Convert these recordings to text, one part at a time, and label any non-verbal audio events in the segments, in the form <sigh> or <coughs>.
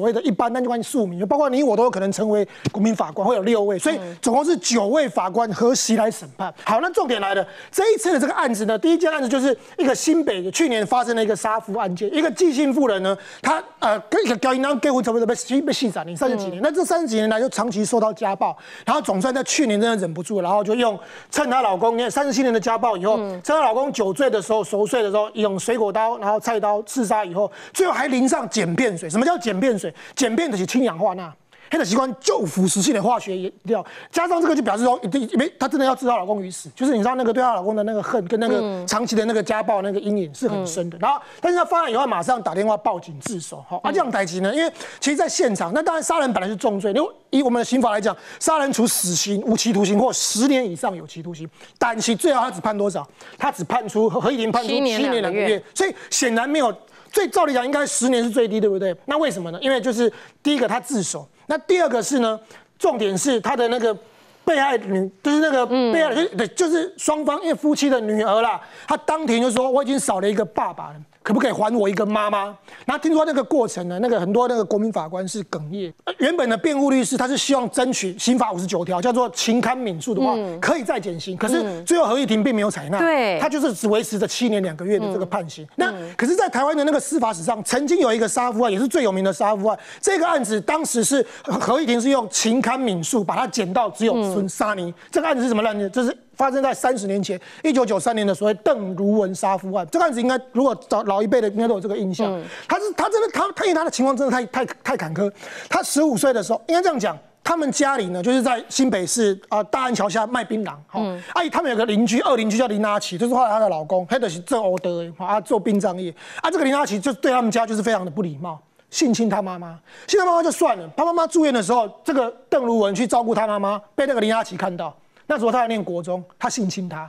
所谓的一般那就关于庶民，包括你我都有可能成为国民法官，会有六位，所以总共是九位法官合席来审判。好，那重点来了，这一次的这个案子呢，第一件案子就是一个新北的去年发生的一个杀夫案件，一个寄信妇人呢，她呃跟一个高音囊结婚差不多被被戏斩，你三十几年，那这三十几年来就长期受到家暴，然后总算在去年真的忍不住，然后就用趁她老公，你看三十七年的家暴以后，趁她老公酒醉的时候熟睡的时候，用水果刀然后菜刀刺杀以后，最后还淋上碱变水。什么叫碱变水？碱变的是氢氧化钠。黑的习惯就腐蚀性的化学原料，加上这个就表示说，一定没她真的要置她老公于死，就是你知道那个对她老公的那个恨跟那个长期的那个家暴那个阴影是很深的。然后，但是她发案以后马上打电话报警自首。好，啊这样逮起呢，因为其实在现场，那当然杀人本来是重罪，因为以我们的刑法来讲，杀人处死刑、无期徒刑或十年以上有期徒刑，但其最后他只判多少？他只判出何以婷判出七年两个月，所以显然没有。最照理讲应该十年是最低，对不对？那为什么呢？因为就是第一个他自首。那第二个是呢，重点是他的那个被害女，就是那个被害，对，就是双方因为夫妻的女儿啦，他当庭就说我已经少了一个爸爸了。可不可以还我一个妈妈？那听说那个过程呢？那个很多那个国民法官是哽咽。原本的辩护律师他是希望争取刑法五十九条叫做情堪敏恕的话，可以再减刑。可是最后合议庭并没有采纳，对，他就是只维持着七年两个月的这个判刑。那可是，在台湾的那个司法史上，曾经有一个杀夫案，也是最有名的杀夫案。这个案子当时是合议庭是用情堪敏恕把它减到只有纯杀你。这个案子是什么案子？这是。发生在三十年前，一九九三年的所谓邓如文杀夫案，这个案子应该如果找老一辈的应该都有这个印象。他是他真的他他因为他的情况真的太太太坎坷。他十五岁的时候，应该这样讲，他们家里呢就是在新北市啊大安桥下卖槟榔。嗯，阿姨他们有个邻居，二邻居叫林阿奇，就是后来他的老公，他的是郑欧德啊做殡葬业。啊，这个林阿奇就对他们家就是非常的不礼貌，性侵他妈妈。性侵他妈妈就算了，他妈妈住院的时候，这个邓如文去照顾他妈妈，被那个林阿奇看到。那时候他还念国中，他性侵他，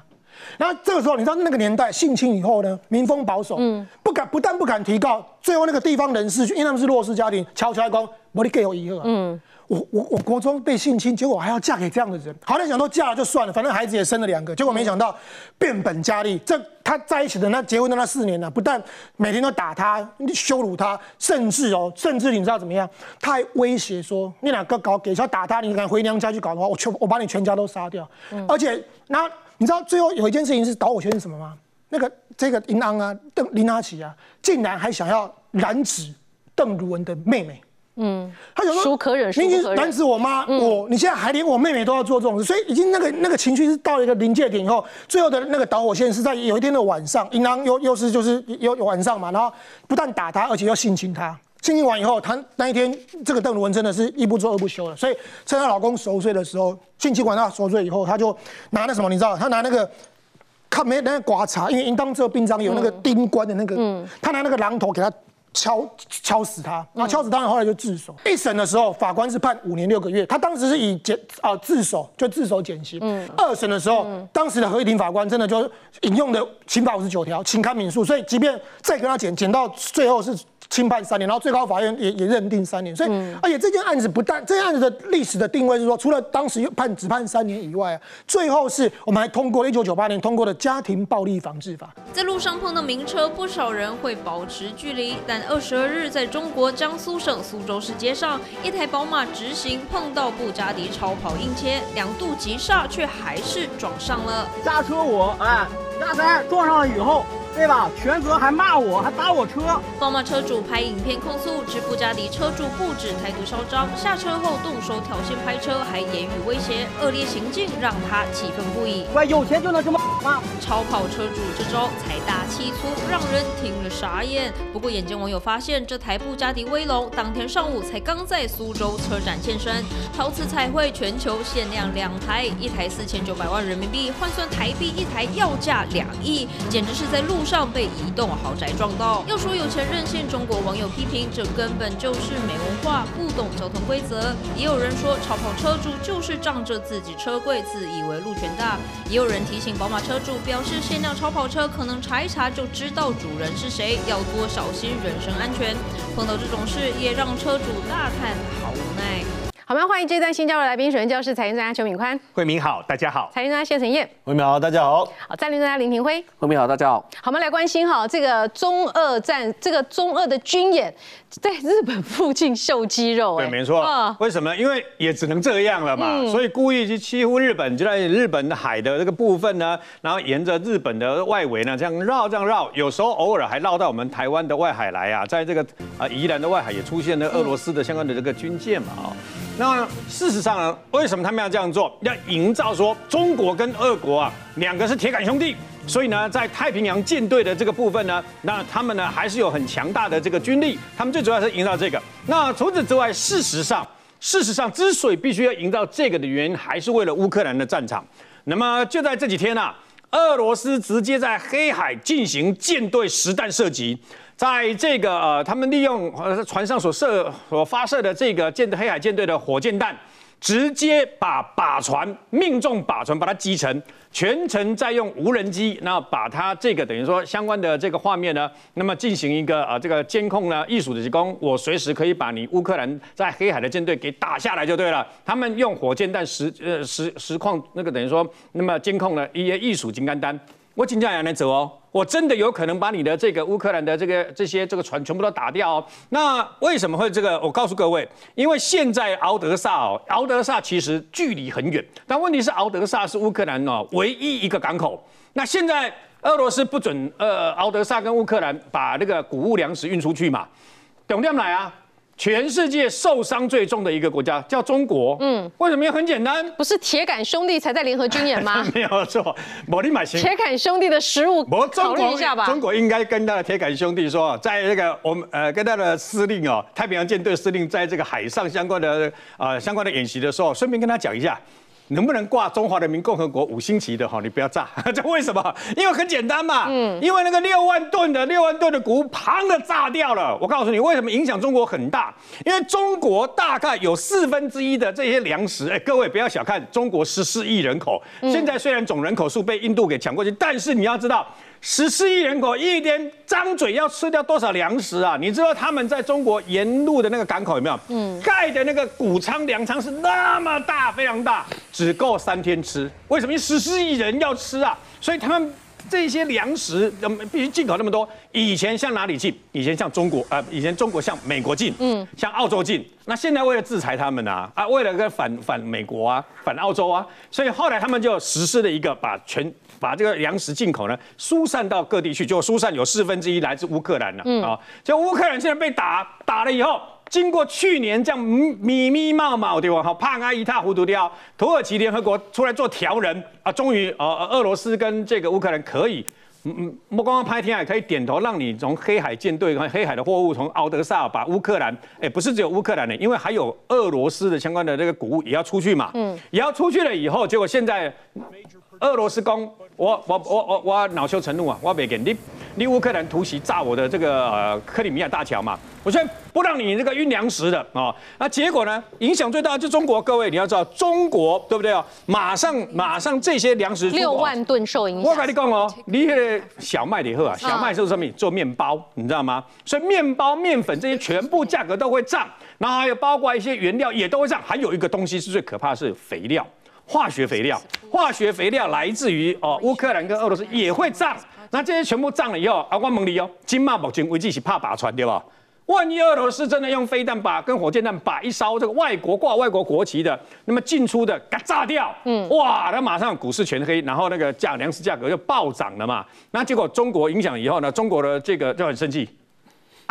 然后这个时候你知道那个年代性侵以后呢，民风保守，嗯，不敢不但不敢提告，最后那个地方人士，因为他们是弱势家庭，悄悄讲，我你给我一个，嗯。我我我国中被性侵，结果我还要嫁给这样的人。好在想说嫁了就算了，反正孩子也生了两个。结果没想到变本加厉。这他在一起的那结婚的那四年呢，不但每天都打他、羞辱他，甚至哦，甚至你知道怎么样？他还威胁说：“你两个搞给要打他，你敢回娘家去搞的话，我全我把你全家都杀掉。”而且那你知道最后有一件事情是导火线是什么吗？那个这个林安啊，邓林阿奇啊，竟然还想要染指邓如文的妹妹。嗯，他想说，你已经染指我妈，我你现在还连我妹妹都要做这种事，所以已经那个那个情绪是到了一个临界点以后，最后的那个导火线是在有一天的晚上，银行又又是就是有晚上嘛，然后不但打他，而且要性侵他，性侵完以后，他那一天这个邓如文真的是一不做二不休了，所以趁她老公熟睡的时候，性侵完她熟睡以后，他就拿那什么，你知道，他拿那个看没那个刮擦，因为应当这个殡葬有那个钉棺的那个，他拿那个榔头给他。敲敲死他，然后敲死他，后来就自首。一审的时候，法官是判五年六个月，他当时是以减啊自首就自首减刑。嗯。二审的时候，当时的合议庭法官真的就引用的刑法五十九条，请看民诉，所以即便再跟他减，减到最后是。轻判三年，然后最高法院也也认定三年，所以而且这件案子不但这件案子的历史的定位是说，除了当时判只判三年以外，最后是我们还通过了一九九八年通过的家庭暴力防治法。在路上碰到名车，不少人会保持距离，但二十二日在中国江苏省苏州市街上，一台宝马直行碰到布加迪超跑硬切，两度急刹却还是撞上了。刹车我哎，加塞撞上了以后。对吧？全责还骂我，还打我车。宝马车主拍影片控诉，指布加迪车主不止态度嚣张，下车后动手挑衅拍车，还言语威胁，恶劣行径让他气愤不已。喂，有钱就能这么吗？超跑车主这招财大气粗，让人听了傻眼。不过眼尖网友发现，这台布加迪威龙当天上午才刚在苏州车展现身，陶瓷彩绘全球限量两台，一台四千九百万人民币，换算台币一台要价两亿，简直是在路。上被移动豪宅撞到，要说有钱任性，中国网友批评这根本就是没文化，不懂交通规则。也有人说超跑车主就是仗着自己车贵，自以为路权大。也有人提醒宝马车主，表示限量超跑车可能查一查就知道主人是谁，要多小心人身安全。碰到这种事，也让车主大叹好无奈。好，我们欢迎这段新加入来宾，首先教室财经专家邱敏宽，慧明好，大家好。财经专家谢承彦，慧明好，大家好。好，战略专家林廷辉，慧明好，大家好。好，我们来关心哈这个中俄战，这个中俄的军演在日本附近秀肌肉，对，没错。为什么？因为也只能这样了嘛，所以故意去欺负日本，就在日本的海的这个部分呢，然后沿着日本的外围呢这样绕，这样绕，有时候偶尔还绕到我们台湾的外海来啊，在这个啊宜兰的外海也出现了俄罗斯的相关的这个军舰嘛啊。那事实上呢，为什么他们要这样做？要营造说中国跟俄国啊两个是铁杆兄弟，所以呢，在太平洋舰队的这个部分呢，那他们呢还是有很强大的这个军力。他们最主要是营造这个。那除此之外，事实上，事实上之所以必须要营造这个的原因，还是为了乌克兰的战场。那么就在这几天呢，俄罗斯直接在黑海进行舰队实弹射击。在这个呃，他们利用呃船上所射所发射的这个舰黑海舰队的火箭弹，直接把靶船命中靶船，把它击沉。全程在用无人机，那把它这个等于说相关的这个画面呢，那么进行一个呃这个监控呢，艺术的提供，我随时可以把你乌克兰在黑海的舰队给打下来就对了。他们用火箭弹实呃实实况那个等于说，那么监控了一些艺术金刚丹。我紧张也能走哦，我真的有可能把你的这个乌克兰的这个这些这个船全部都打掉哦。那为什么会这个？我告诉各位，因为现在敖德萨哦，敖德萨其实距离很远，但问题是敖德萨是乌克兰哦唯一一个港口。那现在俄罗斯不准呃敖德萨跟乌克兰把那个谷物粮食运出去嘛？懂不懂来啊？全世界受伤最重的一个国家叫中国，嗯，为什么？很简单，不是铁杆兄弟才在联合军演吗？<laughs> 没有错，我立马行。铁杆兄弟的食物，考虑一下吧。中国应该跟他的铁杆兄弟说，在这个我们呃跟他的司令哦，太平洋舰队司令在这个海上相关的呃相关的演习的时候，顺便跟他讲一下。能不能挂中华人民共和国五星旗的哈？你不要炸，<laughs> 这为什么？因为很简单嘛，嗯，因为那个六万吨的六万吨的谷砰的炸掉了。我告诉你，为什么影响中国很大？因为中国大概有四分之一的这些粮食，哎，各位不要小看中国十四亿人口，现在虽然总人口数被印度给抢过去，但是你要知道。十四亿人口一天张嘴要吃掉多少粮食啊？你知道他们在中国沿路的那个港口有没有？嗯，盖的那个谷仓粮仓是那么大，非常大，只够三天吃。为什么？因十四亿人要吃啊，所以他们这些粮食必须进口那么多。以前向哪里进？以前向中国啊，以前中国向美国进，嗯，向澳洲进。那现在为了制裁他们啊，啊，为了个反反美国啊，反澳洲啊，所以后来他们就实施了一个把全。把这个粮食进口呢疏散到各地去，就疏散有四分之一来自乌克兰了啊！就乌克兰现在被打打了以后，经过去年这样密密麻麻对吧？好，怕啊一塌糊涂掉，土耳其联合国出来做调人啊，终于呃俄罗斯跟这个乌克兰可以，嗯嗯，不光拍天海可以点头，让你从黑海舰队和黑海的货物从敖德萨把乌克兰，哎，不是只有乌克兰的，因为还有俄罗斯的相关的这个谷物也要出去嘛，嗯，也要出去了以后，结果现在。俄罗斯公，我我我我我恼羞成怒啊！我别给你，你乌克兰突袭炸我的这个呃克里米亚大桥嘛，我现在不让你这个运粮食的啊！那结果呢？影响最大的就中国，各位你要知道，中国对不对啊？马上马上这些粮食六万吨受影响。我跟你讲哦，你个小麦以后啊，小麦是什么？做面包，你知道吗？所以面包、面粉这些全部价格都会涨，然后还有包括一些原料也都会涨，还有一个东西是最可怕，是肥料。化学肥料，化学肥料来自于哦，乌克兰跟俄罗斯也会涨。那这些全部涨了以后，啊，我问你哦，金马目前为止是怕把船对吧？万一俄罗斯真的用飞弹把跟火箭弹把一艘这个外国挂外国国旗的，那么进出的给炸掉，嗯，哇，那马上股市全黑，然后那个价粮食价格就暴涨了嘛。那结果中国影响以后呢，中国的这个就很生气。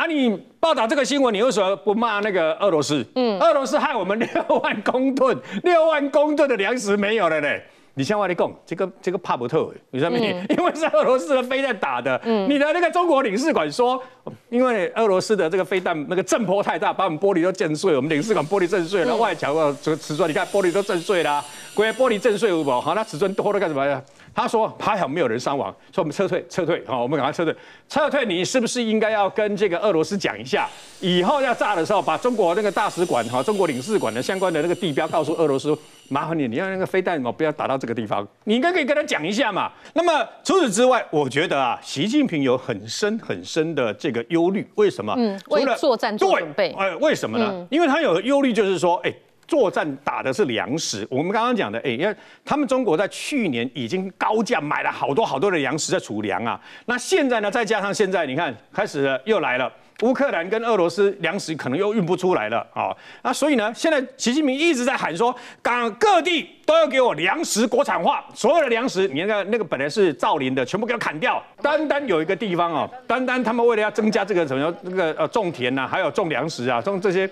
啊！你报道这个新闻，你为什么不骂那个俄罗斯？嗯，俄罗斯害我们六万公吨、<laughs> 六万公吨的粮食没有了呢。你向外地讲，这个这个怕不透，为什么？<laughs> 因为是俄罗斯的飞弹打的。嗯，你的那个中国领事馆说，因为俄罗斯的这个飞弹那个震波太大，把我们玻璃都震碎，我们领事馆玻璃震碎了，外墙啊这个瓷砖，你看玻璃都震碎了，关玻璃震碎有无？好，那瓷砖多了干什么呀？他说还好没有人伤亡，说我们撤退撤退，好，我们赶快撤退撤退。你是不是应该要跟这个俄罗斯讲一下，以后要炸的时候，把中国那个大使馆哈、中国领事馆的相关的那个地标告诉俄罗斯，麻烦你，你要那个飞弹哦，不要打到这个地方。你应该可以跟他讲一下嘛。那么除此之外，我觉得啊，习近平有很深很深的这个忧虑，为什么？嗯，为了作战做准备。哎，为什么呢？因为他有忧虑，就是说，哎。作战打的是粮食。我们刚刚讲的，哎，因为他们中国在去年已经高价买了好多好多的粮食在储粮啊，那现在呢，再加上现在你看开始了又来了。乌克兰跟俄罗斯粮食可能又运不出来了啊，那所以呢，现在习近平一直在喊说，港各地都要给我粮食国产化，所有的粮食，你那个那个本来是造林的，全部给它砍掉。单单有一个地方哦，单单他们为了要增加这个什么那个呃种田呐，还有种粮食啊，种这些，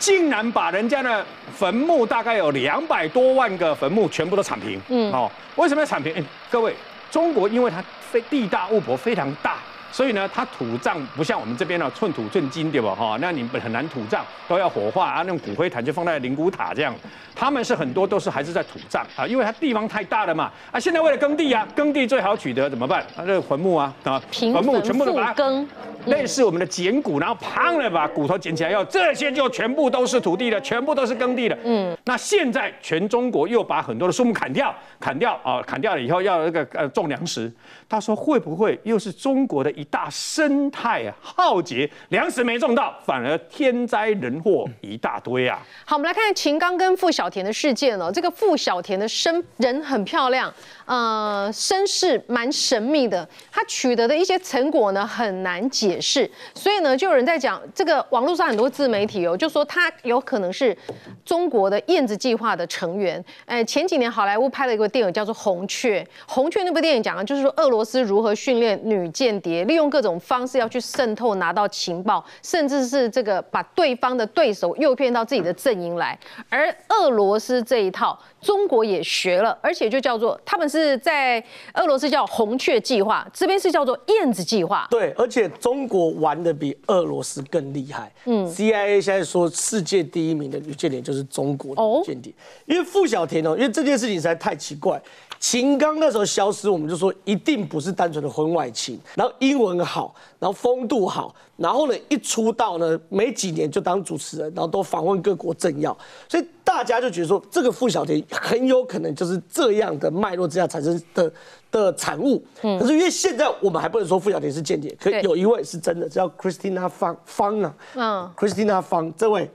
竟然把人家的坟墓大概有两百多万个坟墓全部都铲平。嗯，哦，为什么要铲平？各位，中国因为它非地大物博非常大。所以呢，它土葬不像我们这边呢，寸土寸金，对吧？哈，那你很难土葬，都要火化啊，那种骨灰坛就放在灵骨塔这样。他们是很多都是还是在土葬啊，因为它地方太大了嘛。啊，现在为了耕地啊，耕地最好取得怎么办？啊，这个坟墓啊，啊，坟墓全部都把它耕，类似我们的捡骨，然后砰的把骨头捡起来，要这些就全部都是土地的，全部都是耕地的。嗯，那现在全中国又把很多的树木砍掉，砍掉啊，砍掉了以后要那个呃种粮食。他说会不会又是中国的一大生态啊浩劫，粮食没种到，反而天灾人祸一大堆啊？好，我们来看秦刚跟傅小田的事件哦。这个傅小田的身人很漂亮。呃，身世蛮神秘的，他取得的一些成果呢很难解释，所以呢，就有人在讲这个网络上很多自媒体哦，就说他有可能是中国的燕子计划的成员。哎，前几年好莱坞拍了一个电影叫做《红雀》，《红雀》那部电影讲的就是说俄罗斯如何训练女间谍，利用各种方式要去渗透拿到情报，甚至是这个把对方的对手诱骗到自己的阵营来。而俄罗斯这一套，中国也学了，而且就叫做他们是。在俄罗斯叫红雀计划，这边是叫做燕子计划。对，而且中国玩的比俄罗斯更厉害。嗯，CIA 现在说世界第一名的女间谍就是中国的间谍，因为傅小田哦，因为这件事情实在太奇怪。秦刚那时候消失，我们就说一定不是单纯的婚外情，然后英文好，然后风度好，然后呢一出道呢没几年就当主持人，然后都访问各国政要，所以大家就觉得说这个傅小田很有可能就是这样的脉络之下产生的的产物。嗯，可是因为现在我们还不能说傅小田是间谍，可有一位是真的，叫 Christina 方方啊，嗯，Christina 方这位。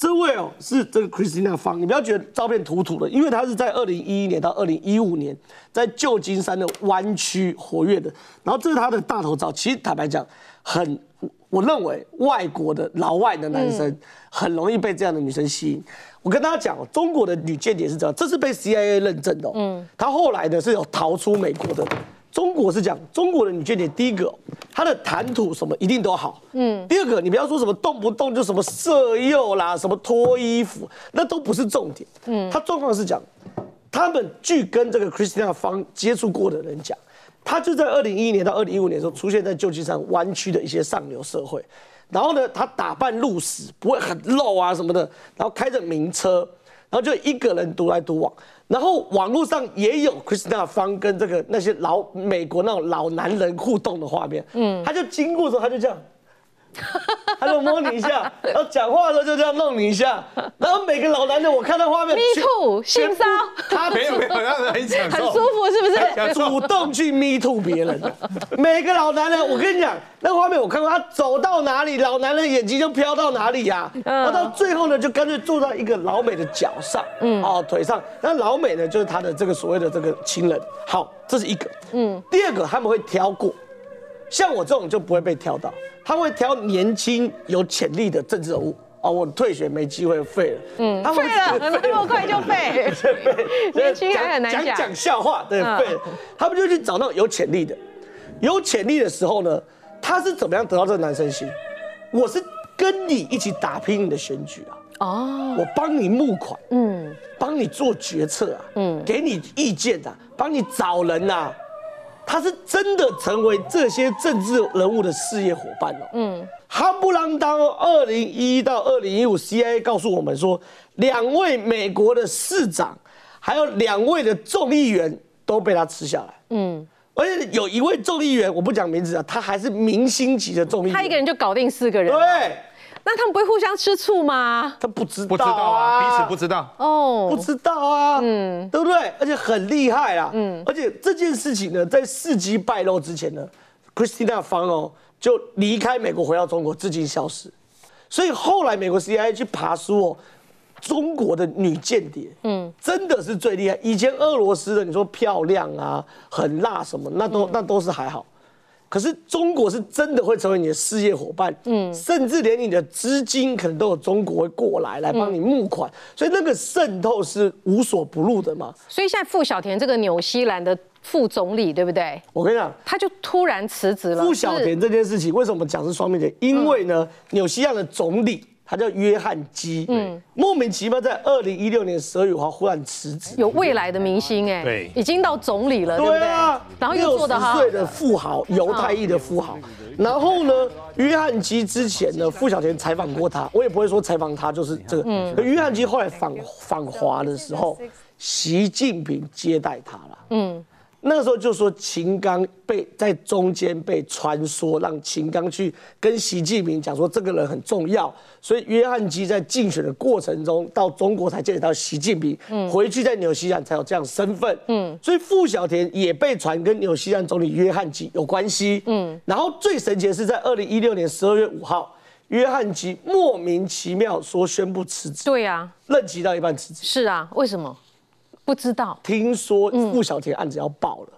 这位哦是这个 Christina 方，你不要觉得照片土土的，因为她是在二零一一年到二零一五年在旧金山的湾区活跃的。然后这是她的大头照，其实坦白讲，很我认为外国的老外的男生很容易被这样的女生吸引。我跟大家讲，中国的女间谍是这样，这是被 CIA 认证的。嗯，她后来呢是有逃出美国的。中国是讲中国的女间谍，第一个，她的谈吐什么一定都好，嗯。第二个，你不要说什么动不动就什么色诱啦，什么脱衣服，那都不是重点，嗯。他状况是讲，他们据跟这个 Christina 方接触过的人讲，他就在二零一一年到二零一五年的时候，出现在旧金山湾区的一些上流社会，然后呢，他打扮露死，不会很露啊什么的，然后开着名车，然后就一个人独来独往。然后网络上也有 Christina 方跟这个那些老美国那种老男人互动的画面，嗯，他就经过的时候他就这样。他就摸你一下，<laughs> 然后讲话的时候就这样弄你一下，然后每个老男人，我看到画面，me too，性骚他没 <laughs> 有没有，让人很享受，很舒服，是不是？主动去 me too 别人，<laughs> 每个老男人，我跟你讲，那画面我看过，他走到哪里，老男人眼睛就飘到哪里呀，然后到最后呢，就干脆坐在一个老美的脚上，嗯，哦，腿上，那老美呢，就是他的这个所谓的这个情人。好，这是一个，嗯，第二个他们会挑过。像我这种就不会被挑到，他会挑年轻有潜力的政治人物哦。我退学没机会废了，嗯，<laughs> 废了，那么快就废，废，<laughs> 年轻还很难讲。讲讲笑话，对，废。他们就去找那种有潜力的，有潜力的时候呢，他是怎么样得到这个男生心？我是跟你一起打拼你的选举啊，哦，我帮你募款，嗯，帮你做决策啊，嗯，给你意见啊，帮你找人呐。他是真的成为这些政治人物的事业伙伴了。嗯，哈不啷当，二零一到二零一五，CIA 告诉我们说，两位美国的市长，还有两位的众议员都被他吃下来。嗯，而且有一位众议员，我不讲名字啊，他还是明星级的众议员，他一个人就搞定四个人。对。那他们不会互相吃醋吗？他不知道，不知道啊，彼此不知道哦，不知道啊，嗯，对不对？而且很厉害啊，嗯，而且这件事情呢，在事机败露之前呢，Christina 方哦就离开美国回到中国，至今消失。所以后来美国 CIA 去爬书哦，中国的女间谍，嗯，真的是最厉害。以前俄罗斯的你说漂亮啊、很辣什么，那都那都是还好。可是中国是真的会成为你的事业伙伴，嗯，甚至连你的资金可能都有中国会过来来帮你募款，所以那个渗透是无所不入的嘛。所以现在傅小田这个纽西兰的副总理，对不对？我跟你讲，他就突然辞职了。傅小田这件事情为什么讲是双面的？因为呢，纽西兰的总理。他叫约翰基，嗯，莫名其妙在二零一六年十二月五号忽然辞职，有未来的明星哎，对，已经到总理了，对不对？然后又做的哈，岁的富豪，犹太裔的富豪。然后呢，约翰基之前呢，傅小田采访过他，我也不会说采访他就是这个。嗯，约翰基后来访访华的时候，习近平接待他了，嗯。那个时候就说秦刚被在中间被穿梭，让秦刚去跟习近平讲说这个人很重要，所以约翰基在竞选的过程中到中国才见得到习近平，嗯。回去在纽西兰才有这样身份，嗯，所以傅小田也被传跟纽西兰总理约翰基有关系，嗯，然后最神奇的是在二零一六年十二月五号，约翰基莫名其妙说宣布辞职，对呀，任期到一半辞职，是啊，为什么？不知道，听说傅小田案子要爆了，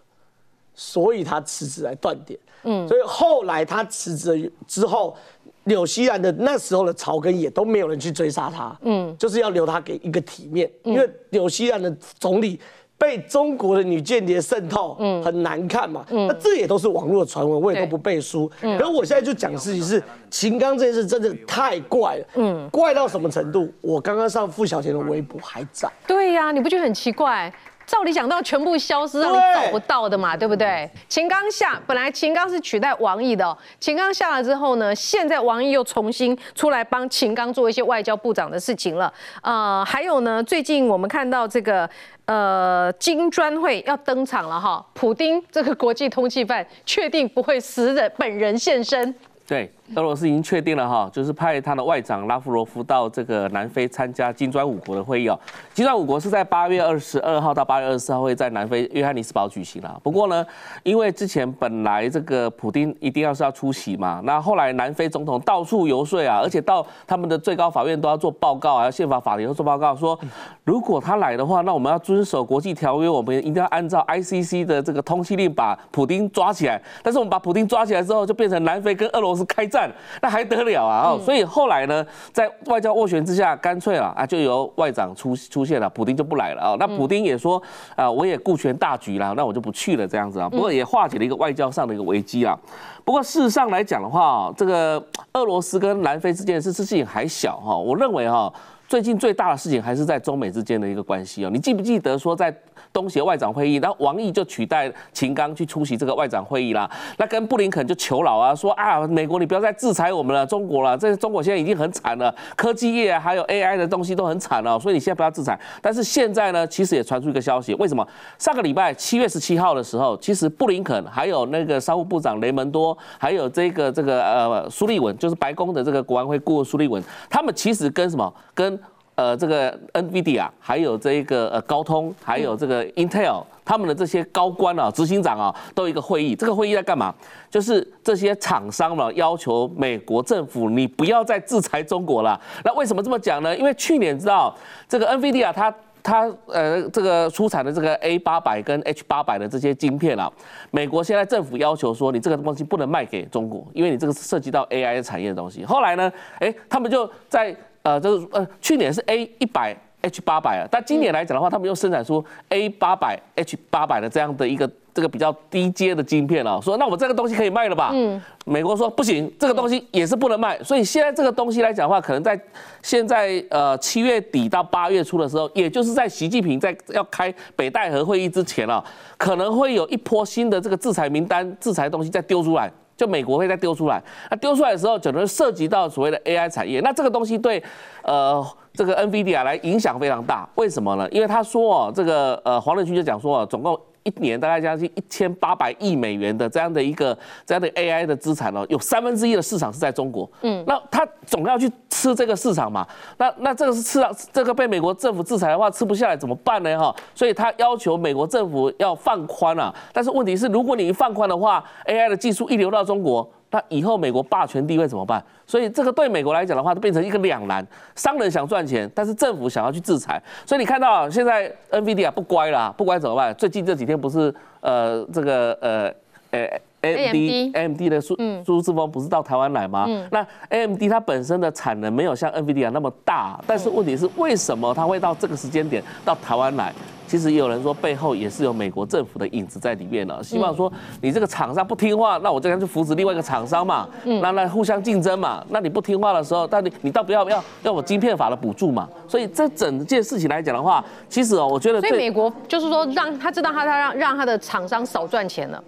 所以他辞职来断点。嗯，所以后来他辞职之后，纽西兰的那时候的草根也都没有人去追杀他。嗯，就是要留他给一个体面，因为纽西兰的总理。被中国的女间谍渗透，嗯，很难看嘛。那这也都是网络传闻，我也都不背书。可是我现在就讲事情是秦刚这件事真的太怪了，嗯，怪到什么程度？我刚刚上付小田的微博还在。对呀，你不觉得很奇怪？照理讲到全部消失，让你找不到的嘛，对不对？秦刚下，本来秦刚是取代王毅的，秦刚下了之后呢，现在王毅又重新出来帮秦刚做一些外交部长的事情了。呃，还有呢，最近我们看到这个呃金砖会要登场了哈，普丁这个国际通缉犯确定不会死人本人现身。对。俄罗斯已经确定了哈，就是派他的外长拉夫罗夫到这个南非参加金砖五国的会议哦。金砖五国是在八月二十二号到八月二十四号会在南非约翰尼斯堡举行了。不过呢，因为之前本来这个普丁一定要是要出席嘛，那后来南非总统到处游说啊，而且到他们的最高法院都要做报告啊，宪法法庭都做报告说，如果他来的话，那我们要遵守国际条约，我们一定要按照 ICC 的这个通缉令把普丁抓起来。但是我们把普丁抓起来之后，就变成南非跟俄罗斯开战。那还得了啊！哦，所以后来呢，在外交斡旋之下，干脆了啊，就由外长出出现了，普丁就不来了啊。那普丁也说啊，我也顾全大局了，那我就不去了这样子啊。不过也化解了一个外交上的一个危机啊。不过事实上来讲的话，这个俄罗斯跟南非之间的事情还小哈。我认为哈，最近最大的事情还是在中美之间的一个关系哦。你记不记得说在？东协外长会议，然后王毅就取代秦刚去出席这个外长会议啦。那跟布林肯就求饶啊，说啊，美国你不要再制裁我们了，中国了，这中国现在已经很惨了，科技业还有 AI 的东西都很惨了，所以你现在不要制裁。但是现在呢，其实也传出一个消息，为什么？上个礼拜七月十七号的时候，其实布林肯还有那个商务部长雷蒙多，还有这个这个呃苏利文，就是白宫的这个国安会顾问苏利文，他们其实跟什么跟？呃，这个 NVIDIA 还有这个呃高通，还有这个 Intel，他们的这些高官啊、执行长啊，都有一个会议。这个会议在干嘛？就是这些厂商嘛，要求美国政府你不要再制裁中国了。那为什么这么讲呢？因为去年知道这个 NVIDIA 它它呃这个出产的这个 A 八百跟 H 八百的这些晶片啊，美国现在政府要求说你这个东西不能卖给中国，因为你这个是涉及到 AI 产业的东西。后来呢，哎，他们就在呃，就是呃，去年是 A 一百 H 八百啊，但今年来讲的话，他们又生产出 A 八百 H 八百的这样的一个这个比较低阶的晶片了，说那我这个东西可以卖了吧？嗯，美国说不行，这个东西也是不能卖，所以现在这个东西来讲的话，可能在现在呃七月底到八月初的时候，也就是在习近平在要开北戴河会议之前啊，可能会有一波新的这个制裁名单、制裁东西再丢出来。就美国会再丢出来，那丢出来的时候，可能涉及到所谓的 AI 产业，那这个东西对，呃，这个 NVIDIA 来影响非常大。为什么呢？因为他说哦，这个呃黄仁勋就讲说哦，总共。一年大概将近一千八百亿美元的这样的一个这样的 AI 的资产哦，有三分之一的市场是在中国。嗯，那他总要去吃这个市场嘛？那那这个是吃这个被美国政府制裁的话，吃不下来怎么办呢？哈，所以他要求美国政府要放宽啊。但是问题是，如果你一放宽的话，AI 的技术一流到中国。那以后美国霸权地位怎么办？所以这个对美国来讲的话，就变成一个两难。商人想赚钱，但是政府想要去制裁。所以你看到现在 NVIDIA 不乖了，不乖怎么办？最近这几天不是呃这个呃呃。AMD AMD 的苏苏志峰不是到台湾来吗？那 AMD 它本身的产能没有像 NVIDIA 那么大，但是问题是为什么它会到这个时间点到台湾来？其实也有人说背后也是有美国政府的影子在里面了，希望说你这个厂商不听话，那我这边就扶持另外一个厂商嘛，那那互相竞争嘛。那你不听话的时候，但你你倒不要要要我晶片法的补助嘛？所以这整件事情来讲的话，其实哦，我觉得所以美国就是说让他知道他他让让他的厂商少赚钱了。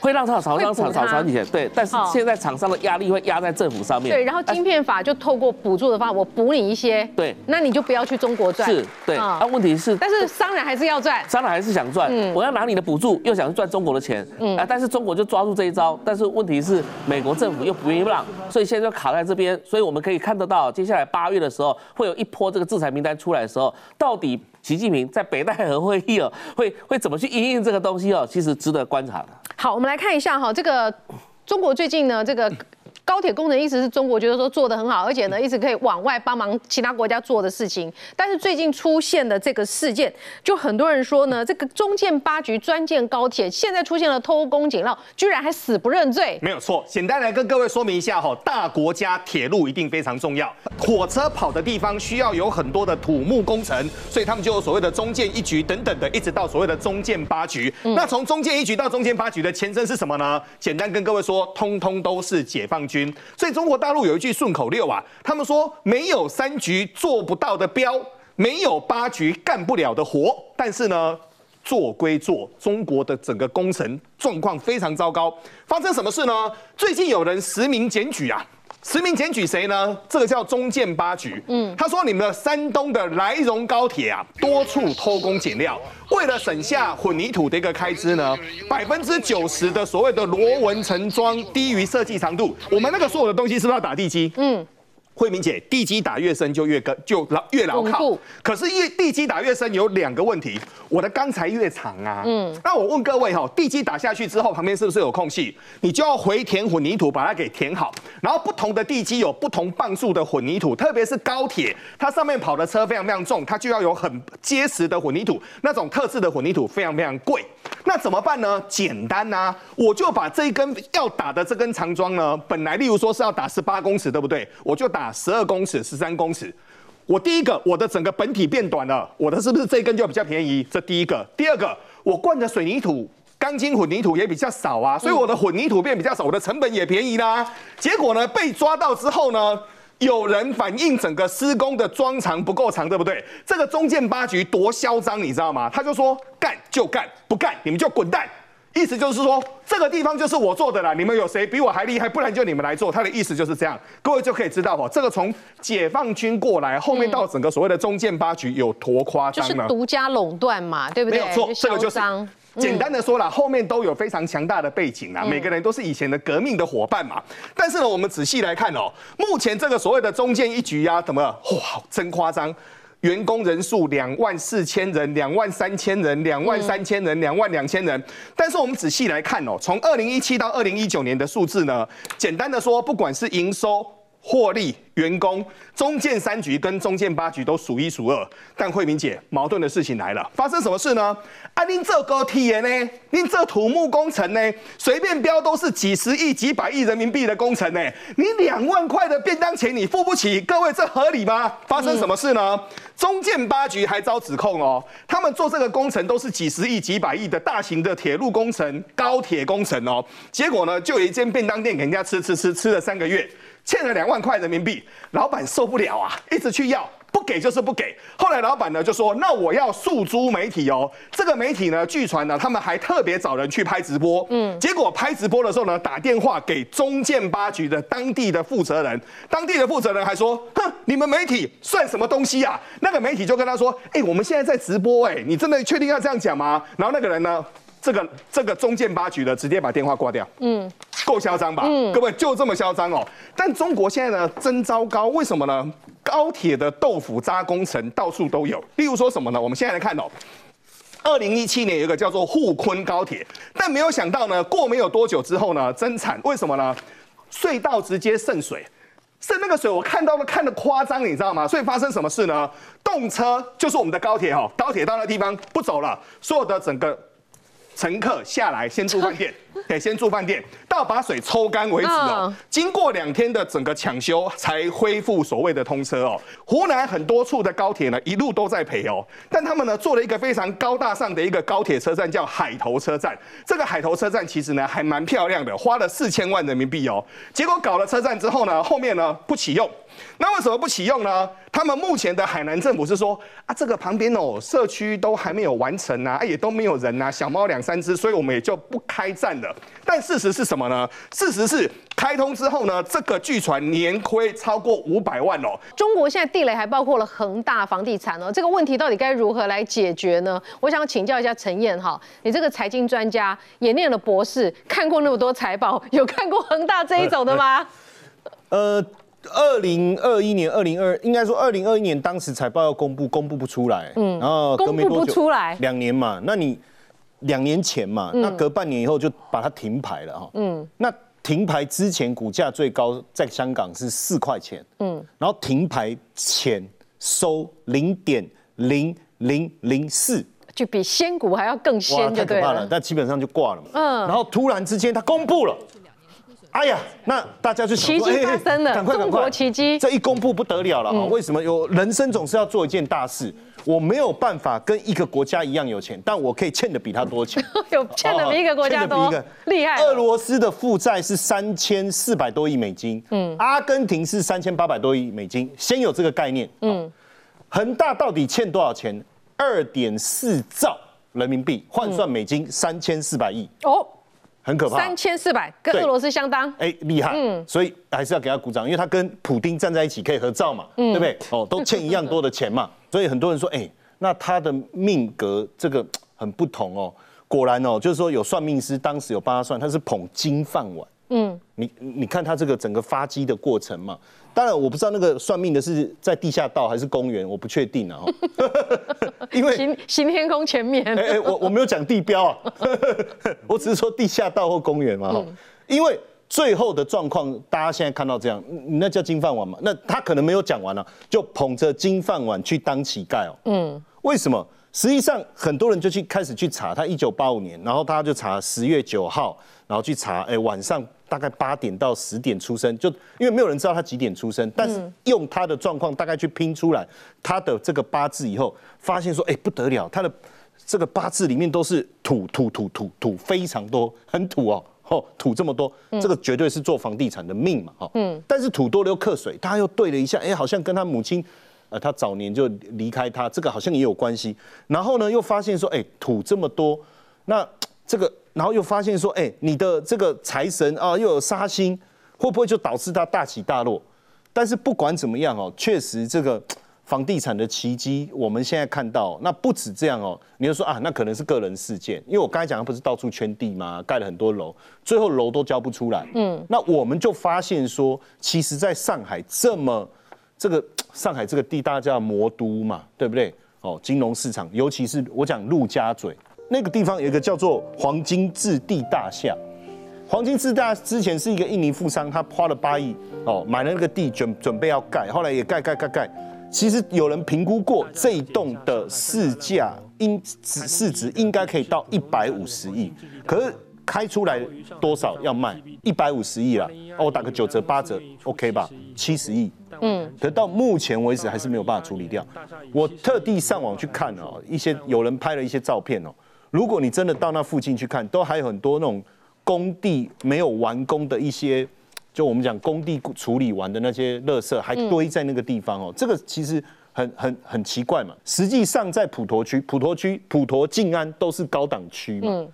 会让厂商厂少赚钱，对，但是现在厂商的压力会压在政府上面。对，然后晶片法就透过补助的方法，我补你一些，对，那你就不要去中国赚。是，对。啊，问题是，但是商人还是要赚，商人还是想赚。嗯，我要拿你的补助，又想赚中国的钱。嗯，啊，但是中国就抓住这一招，但是问题是美国政府又不愿意让，所以现在就卡在这边。所以我们可以看得到，接下来八月的时候会有一波这个制裁名单出来的时候，到底。习近平在北戴河会议哦，会会怎么去应用这个东西哦？其实值得观察的。好，我们来看一下哈，这个中国最近呢，这个。高铁工程一直是中国觉得说做的很好，而且呢一直可以往外帮忙其他国家做的事情。但是最近出现的这个事件，就很多人说呢，这个中建八局专建高铁，现在出现了偷工减料，居然还死不认罪。没有错，简单来跟各位说明一下哈，大国家铁路一定非常重要，火车跑的地方需要有很多的土木工程，所以他们就有所谓的中建一局等等的，一直到所谓的中建八局。那从中建一局到中建八局的前身是什么呢？简单跟各位说，通通都是解放军。所以中国大陆有一句顺口溜啊，他们说没有三局做不到的标，没有八局干不了的活。但是呢，做归做，中国的整个工程状况非常糟糕。发生什么事呢？最近有人实名检举啊。实名检举谁呢？这个叫中建八局。嗯，他说你们的山东的莱荣高铁啊，多处偷工减料，为了省下混凝土的一个开支呢，百分之九十的所谓的螺纹层装低于设计长度。我们那个所有的东西是不是要打地基？嗯。慧明姐，地基打越深就越跟就牢越牢靠。可是越地基打越深有两个问题，我的钢材越长啊。嗯，那我问各位哈，地基打下去之后，旁边是不是有空隙？你就要回填混凝土把它给填好。然后不同的地基有不同磅数的混凝土，特别是高铁，它上面跑的车非常非常重，它就要有很结实的混凝土。那种特制的混凝土非常非常贵。那怎么办呢？简单呐，我就把这一根要打的这根长桩呢，本来例如说是要打十八公尺，对不对？我就打十二公尺、十三公尺。我第一个，我的整个本体变短了，我的是不是这一根就比较便宜？这第一个。第二个，我灌的水泥土、钢筋混凝土也比较少啊，所以我的混凝土变比较少，我的成本也便宜啦。结果呢，被抓到之后呢？有人反映整个施工的桩长不够长，对不对？这个中建八局多嚣张，你知道吗？他就说干就干，不干你们就滚蛋。意思就是说这个地方就是我做的啦，你们有谁比我还厉害？不然就你们来做。他的意思就是这样，各位就可以知道哦，这个从解放军过来，后面到整个所谓的中建八局有多夸张呢？就是独家垄断嘛，对不对？没有错，这个就是。简单的说啦，后面都有非常强大的背景啊，每个人都是以前的革命的伙伴嘛。但是呢，我们仔细来看哦，目前这个所谓的中建一局呀，怎么哇，真夸张，员工人数两万四千人，两万三千人，两万三千人，两万两千人。但是我们仔细来看哦，从二零一七到二零一九年的数字呢，简单的说，不管是营收。获利员工中建三局跟中建八局都数一数二，但慧明姐矛盾的事情来了，发生什么事呢？啊，您这个体验呢？您这土木工程呢？随便标都是几十亿、几百亿人民币的工程呢？你两万块的便当钱你付不起？各位这合理吗？发生什么事呢？中建八局还遭指控哦，他们做这个工程都是几十亿、几百亿的大型的铁路工程、高铁工程哦，结果呢，就有一间便当店给人家吃吃吃吃了三个月。欠了两万块人民币，老板受不了啊，一直去要，不给就是不给。后来老板呢就说：“那我要诉诸媒体哦。”这个媒体呢，据传呢，他们还特别找人去拍直播。嗯，结果拍直播的时候呢，打电话给中建八局的当地的负责人，当地的负责人还说：“哼，你们媒体算什么东西啊？”那个媒体就跟他说：“哎，我们现在在直播，哎，你真的确定要这样讲吗？”然后那个人呢？这个这个中建八局的直接把电话挂掉，嗯，够嚣张吧？嗯，各位就这么嚣张哦。但中国现在呢，真糟糕，为什么呢？高铁的豆腐渣工程到处都有，例如说什么呢？我们现在来看哦，二零一七年有一个叫做沪昆高铁，但没有想到呢，过没有多久之后呢，增产，为什么呢？隧道直接渗水，渗那个水我看到了看的夸张，你知道吗？所以发生什么事呢？动车就是我们的高铁哦，高铁到那地方不走了，所有的整个。乘客下来先住饭店，得先住饭店，到把水抽干为止哦。经过两天的整个抢修，才恢复所谓的通车哦。湖南很多处的高铁呢，一路都在赔哦。但他们呢，做了一个非常高大上的一个高铁车站，叫海头车站。这个海头车站其实呢，还蛮漂亮的，花了四千万人民币哦。结果搞了车站之后呢，后面呢不启用。那为什么不启用呢？他们目前的海南政府是说啊，这个旁边哦，社区都还没有完成啊，也都没有人呐，小猫两三只，所以我们也就不开战了。但事实是什么呢？事实是开通之后呢，这个巨船年亏超过五百万哦。中国现在地雷还包括了恒大房地产哦，这个问题到底该如何来解决呢？我想请教一下陈燕哈，你这个财经专家也念了博士，看过那么多财报，有看过恒大这一种的吗？呃。二零二一年、二零二应该说二零二一年，当时财报要公布，公布不出来，嗯，然后公布不出来，两年嘛，那你两年前嘛，那隔半年以后就把它停牌了哈，嗯，那停牌之前股价最高在香港是四块钱，嗯，然后停牌前收零点零零零四，就比仙股还要更仙，太可怕了，但基本上就挂了嘛，嗯，然后突然之间它公布了。哎呀，那大家就奇迹发生了，赶快中国奇迹，这一公布不得了了啊！为什么？有人生总是要做一件大事，我没有办法跟一个国家一样有钱，但我可以欠的比他多钱，<laughs> 有欠的比一个国家多，厉害。俄罗斯的负债是三千四百多亿美金，嗯，阿根廷是三千八百多亿美金，先有这个概念，嗯，恒大到底欠多少钱？二点四兆人民币，换算美金三千四百亿哦。很可怕，三千四百跟俄罗斯相当，哎，厉害，嗯，所以还是要给他鼓掌，因为他跟普丁站在一起可以合照嘛，对不对？哦，都欠一样多的钱嘛，<laughs> 所以很多人说，哎，那他的命格这个很不同哦。果然哦，就是说有算命师当时有帮他算，他是捧金饭碗，嗯，你你看他这个整个发迹的过程嘛。当然，我不知道那个算命的是在地下道还是公园，我不确定啊。<laughs> 因为行行天宫前面。哎哎，我我没有讲地标啊，<laughs> 我只是说地下道或公园嘛。因为最后的状况，大家现在看到这样，那叫金饭碗嘛？那他可能没有讲完啊，就捧着金饭碗去当乞丐哦。嗯。为什么？实际上很多人就去开始去查他一九八五年，然后他就查十月九号，然后去查，哎，晚上。大概八点到十点出生，就因为没有人知道他几点出生，但是用他的状况大概去拼出来他的这个八字以后，发现说，哎不得了，他的这个八字里面都是土土土土土非常多，很土哦，哦土这么多，这个绝对是做房地产的命嘛，哈，嗯，但是土多了又克水，他又对了一下，哎，好像跟他母亲，呃，他早年就离开他，这个好像也有关系，然后呢，又发现说，哎，土这么多，那这个。然后又发现说，哎，你的这个财神啊，又有杀星，会不会就导致他大起大落？但是不管怎么样哦，确实这个 <tsk> 房地产的奇迹，我们现在看到，那不止这样哦。你就说啊，那可能是个人事件，因为我刚才讲的不是到处圈地吗？盖了很多楼，最后楼都交不出来。嗯，那我们就发现说，其实在上海这么这个上海这个地，大家叫魔都嘛，对不对？哦，金融市场，尤其是我讲陆家嘴。那个地方有一个叫做黄金置地大厦，黄金置大之前是一个印尼富商，他花了八亿哦买了那个地准准备要盖，后来也盖盖盖盖。其实有人评估过这一栋的市价应市值应该可以到一百五十亿，可是开出来多少要卖一百五十亿啦，我打个九折八折 OK 吧，七十亿。嗯，可到目前为止还是没有办法处理掉。我特地上网去看哦，一些有人拍了一些照片哦。如果你真的到那附近去看，都还有很多那种工地没有完工的一些，就我们讲工地处理完的那些垃圾还堆在那个地方哦。这个其实很很很奇怪嘛。实际上在普陀区、普陀区、普陀静安都是高档区嘛。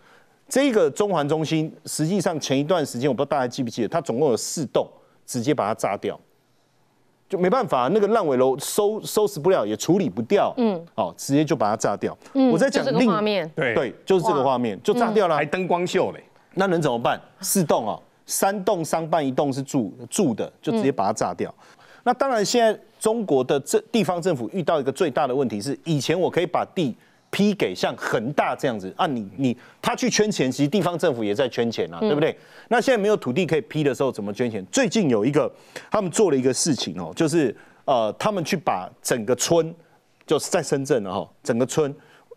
这个中环中心，实际上前一段时间我不知道大家记不记得，它总共有四栋，直接把它炸掉。就没办法，那个烂尾楼收收拾不了，也处理不掉，嗯，哦，直接就把它炸掉。我在讲另画面，对对，就是这个画面，就炸掉了，还灯光秀嘞。那能怎么办？四栋哦，三栋商办，一栋是住住的，就直接把它炸掉。那当然，现在中国的这地方政府遇到一个最大的问题是，以前我可以把地批给像恒大这样子啊，你你他去圈钱，其实地方政府也在圈钱啊，对不对？那现在没有土地可以批的时候，怎么圈钱？最近有一个他们做了一个事情哦，就是呃，他们去把整个村，就是在深圳哈，整个村。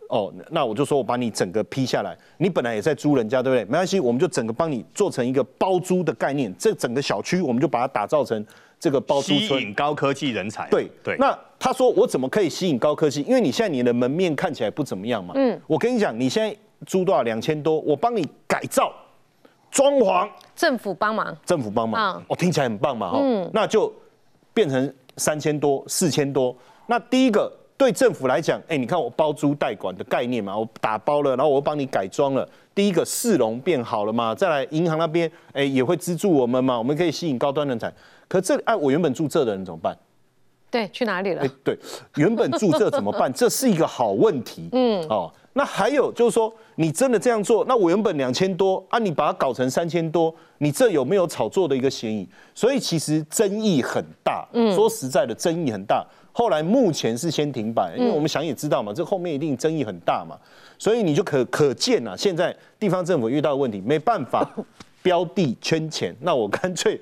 哦，那我就说我把你整个批下来，你本来也在租人家，对不对？没关系，我们就整个帮你做成一个包租的概念，这整个小区我们就把它打造成这个包租吸村。引高科技人才。对对，那他说我怎么可以吸引高科技？因为你现在你的门面看起来不怎么样嘛。嗯。我跟你讲，你现在租多少？两千多，我帮你改造、装潢，政府帮忙，政府帮忙嗯。哦，听起来很棒嘛。嗯，那就变成三千多、四千多。那第一个对政府来讲，哎，你看我包租代管的概念嘛，我打包了，然后我又帮你改装了。第一个市容变好了嘛，再来银行那边，哎，也会资助我们嘛，我们可以吸引高端人才。可这哎，我原本住这的人怎么办？对，去哪里了哎？，对，原本住这怎么办？<laughs> 这是一个好问题。嗯，哦，那还有就是说，你真的这样做，那我原本两千多啊，你把它搞成三千多，你这有没有炒作的一个嫌疑？所以其实争议很大。嗯，说实在的，争议很大。后来目前是先停摆，因为我们想也知道嘛，这后面一定争议很大嘛，所以你就可可见啊，现在地方政府遇到的问题，没办法 <coughs> 标地圈钱，那我干脆。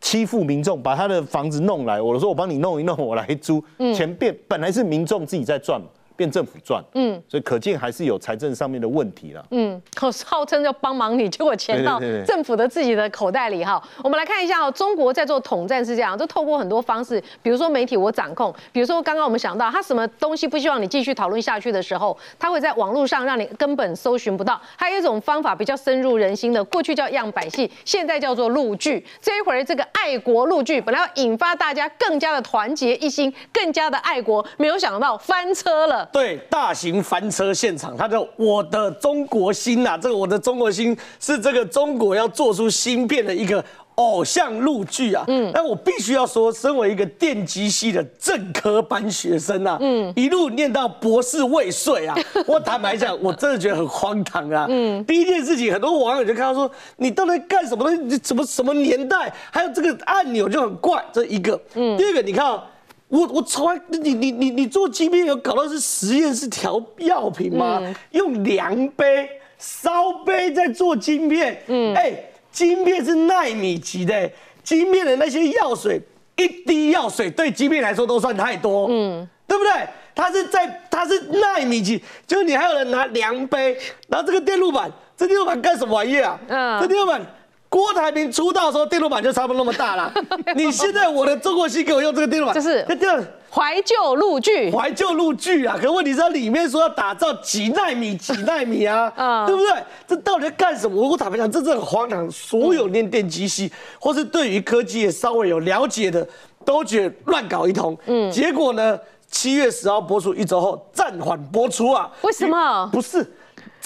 欺负民众，把他的房子弄来，我说我帮你弄一弄，我来租，钱变本来是民众自己在赚嘛，变政府赚，嗯，所以可见还是有财政上面的问题了。嗯，号号称要帮忙你，结果钱到政府的自己的口袋里哈。我们来看一下哦，中国在做统战是这样，就透过很多方式，比如说媒体我掌控，比如说刚刚我们想到他什么东西不希望你继续讨论下去的时候，他会在网络上让你根本搜寻不到。还有一种方法比较深入人心的，过去叫样板戏，现在叫做陆剧。这一会儿这个爱国陆剧本来要引发大家更加的团结一心，更加的爱国，没有想到翻车了。对，大型翻车现场，它叫“我的中国心”呐，这个“我的中国心”是这个中国要做出芯片的一个偶像录剧啊。嗯，但我必须要说，身为一个电机系的正科班学生啊，嗯，一路念到博士未遂啊，<laughs> 我坦白讲，我真的觉得很荒唐啊。嗯，第一件事情，很多网友就看到说，你到底干什么东西？你什么什么年代？还有这个按钮就很怪，这一个。嗯，第二个，你看啊。我我从来你你你你做晶片有搞到是实验室调药品吗？用量杯、烧杯在做晶片，嗯，哎，晶片是纳米级的，晶片的那些药水，一滴药水对晶片来说都算太多，嗯，对不对？它是在它是纳米级，就是你还有人拿量杯，然后这个电路板，这电路板干什么玩意啊？嗯这电路板。郭台铭出道的时候，电路板就差不多那么大了。<laughs> 你现在我的中国心给我用这个电路板，就是那这样怀旧路剧，怀旧路剧啊，可问题是它里面说要打造几纳米几纳米啊，<laughs> 嗯对不对？这到底在干什么？我坦白讲，这真的很荒唐。所有念电机系或是对于科技也稍微有了解的，都觉得乱搞一通。嗯，结果呢，七月十号播出一周后暂缓播出啊。为什么不是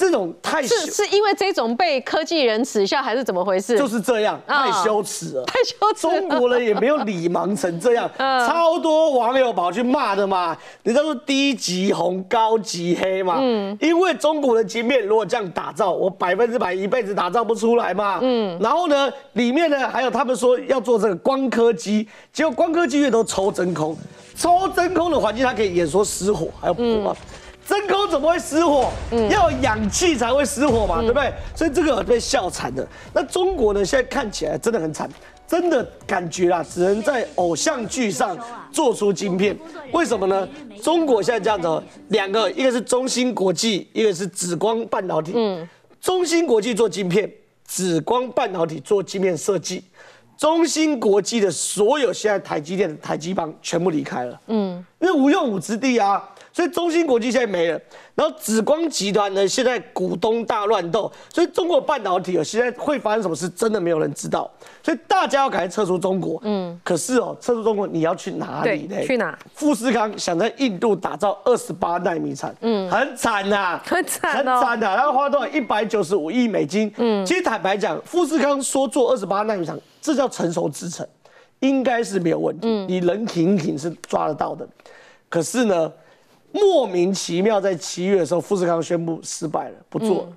这种太羞是是因为这种被科技人耻笑，还是怎么回事？就是这样，啊太羞耻了。太羞耻。中国人也没有理盲成这样，<laughs> 嗯超多网友跑去骂的嘛。人家说低级红，高级黑嘛。嗯，因为中国的晶片如果这样打造，我百分之百一辈子打造不出来嘛。嗯，然后呢，里面呢还有他们说要做这个光刻机，结果光刻机越都抽真空，抽真空的环境它可以演说失火，还有火。真空怎么会失火？要有氧气才会失火嘛，对不对？所以这个被笑惨的。那中国呢？现在看起来真的很惨，真的感觉啊，只能在偶像剧上做出晶片。为什么呢？中国现在这样子哦，两个，一个是中芯国际，一个是紫光半导体。嗯，中芯国际做晶片，紫光半导体做晶片设计。中芯国际的所有现在台积电的台积帮全部离开了，嗯，因为无用武之地啊。所以中芯国际现在没了，然后紫光集团呢，现在股东大乱斗，所以中国半导体哦，现在会发生什么事，真的没有人知道，所以大家要赶快撤出中国。嗯，可是哦，撤出中国你要去哪里呢？去哪？富士康想在印度打造二十八纳米厂，嗯，很惨呐、很惨很哦惨的，然后花多少一百九十五亿美金。嗯，其实坦白讲，富士康说做二十八纳米厂，这叫成熟制程，应该是没有问题。你人挺挺是抓得到的。可是呢，莫名其妙在七月的时候，富士康宣布失败了，不做了。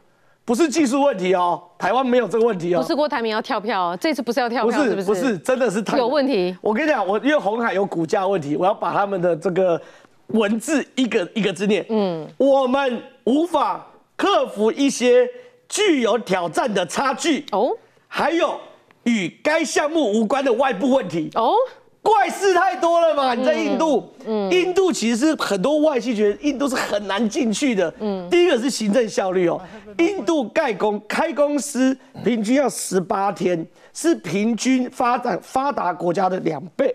不是技术问题哦，台湾没有这个问题哦。不是郭台铭要跳票哦，这次不是要跳不票，是不是？不是，真的是他有问题。我跟你讲，我因为红海有股价问题，我要把他们的这个文字一个一个字念，嗯，我们无法克服一些具有挑战的差距哦，还有与该项目无关的外部问题哦。怪事太多了嘛！你在印度，印度其实是很多外企觉得印度是很难进去的。嗯，第一个是行政效率哦，印度盖公开公司平均要十八天，是平均发展发达国家的两倍。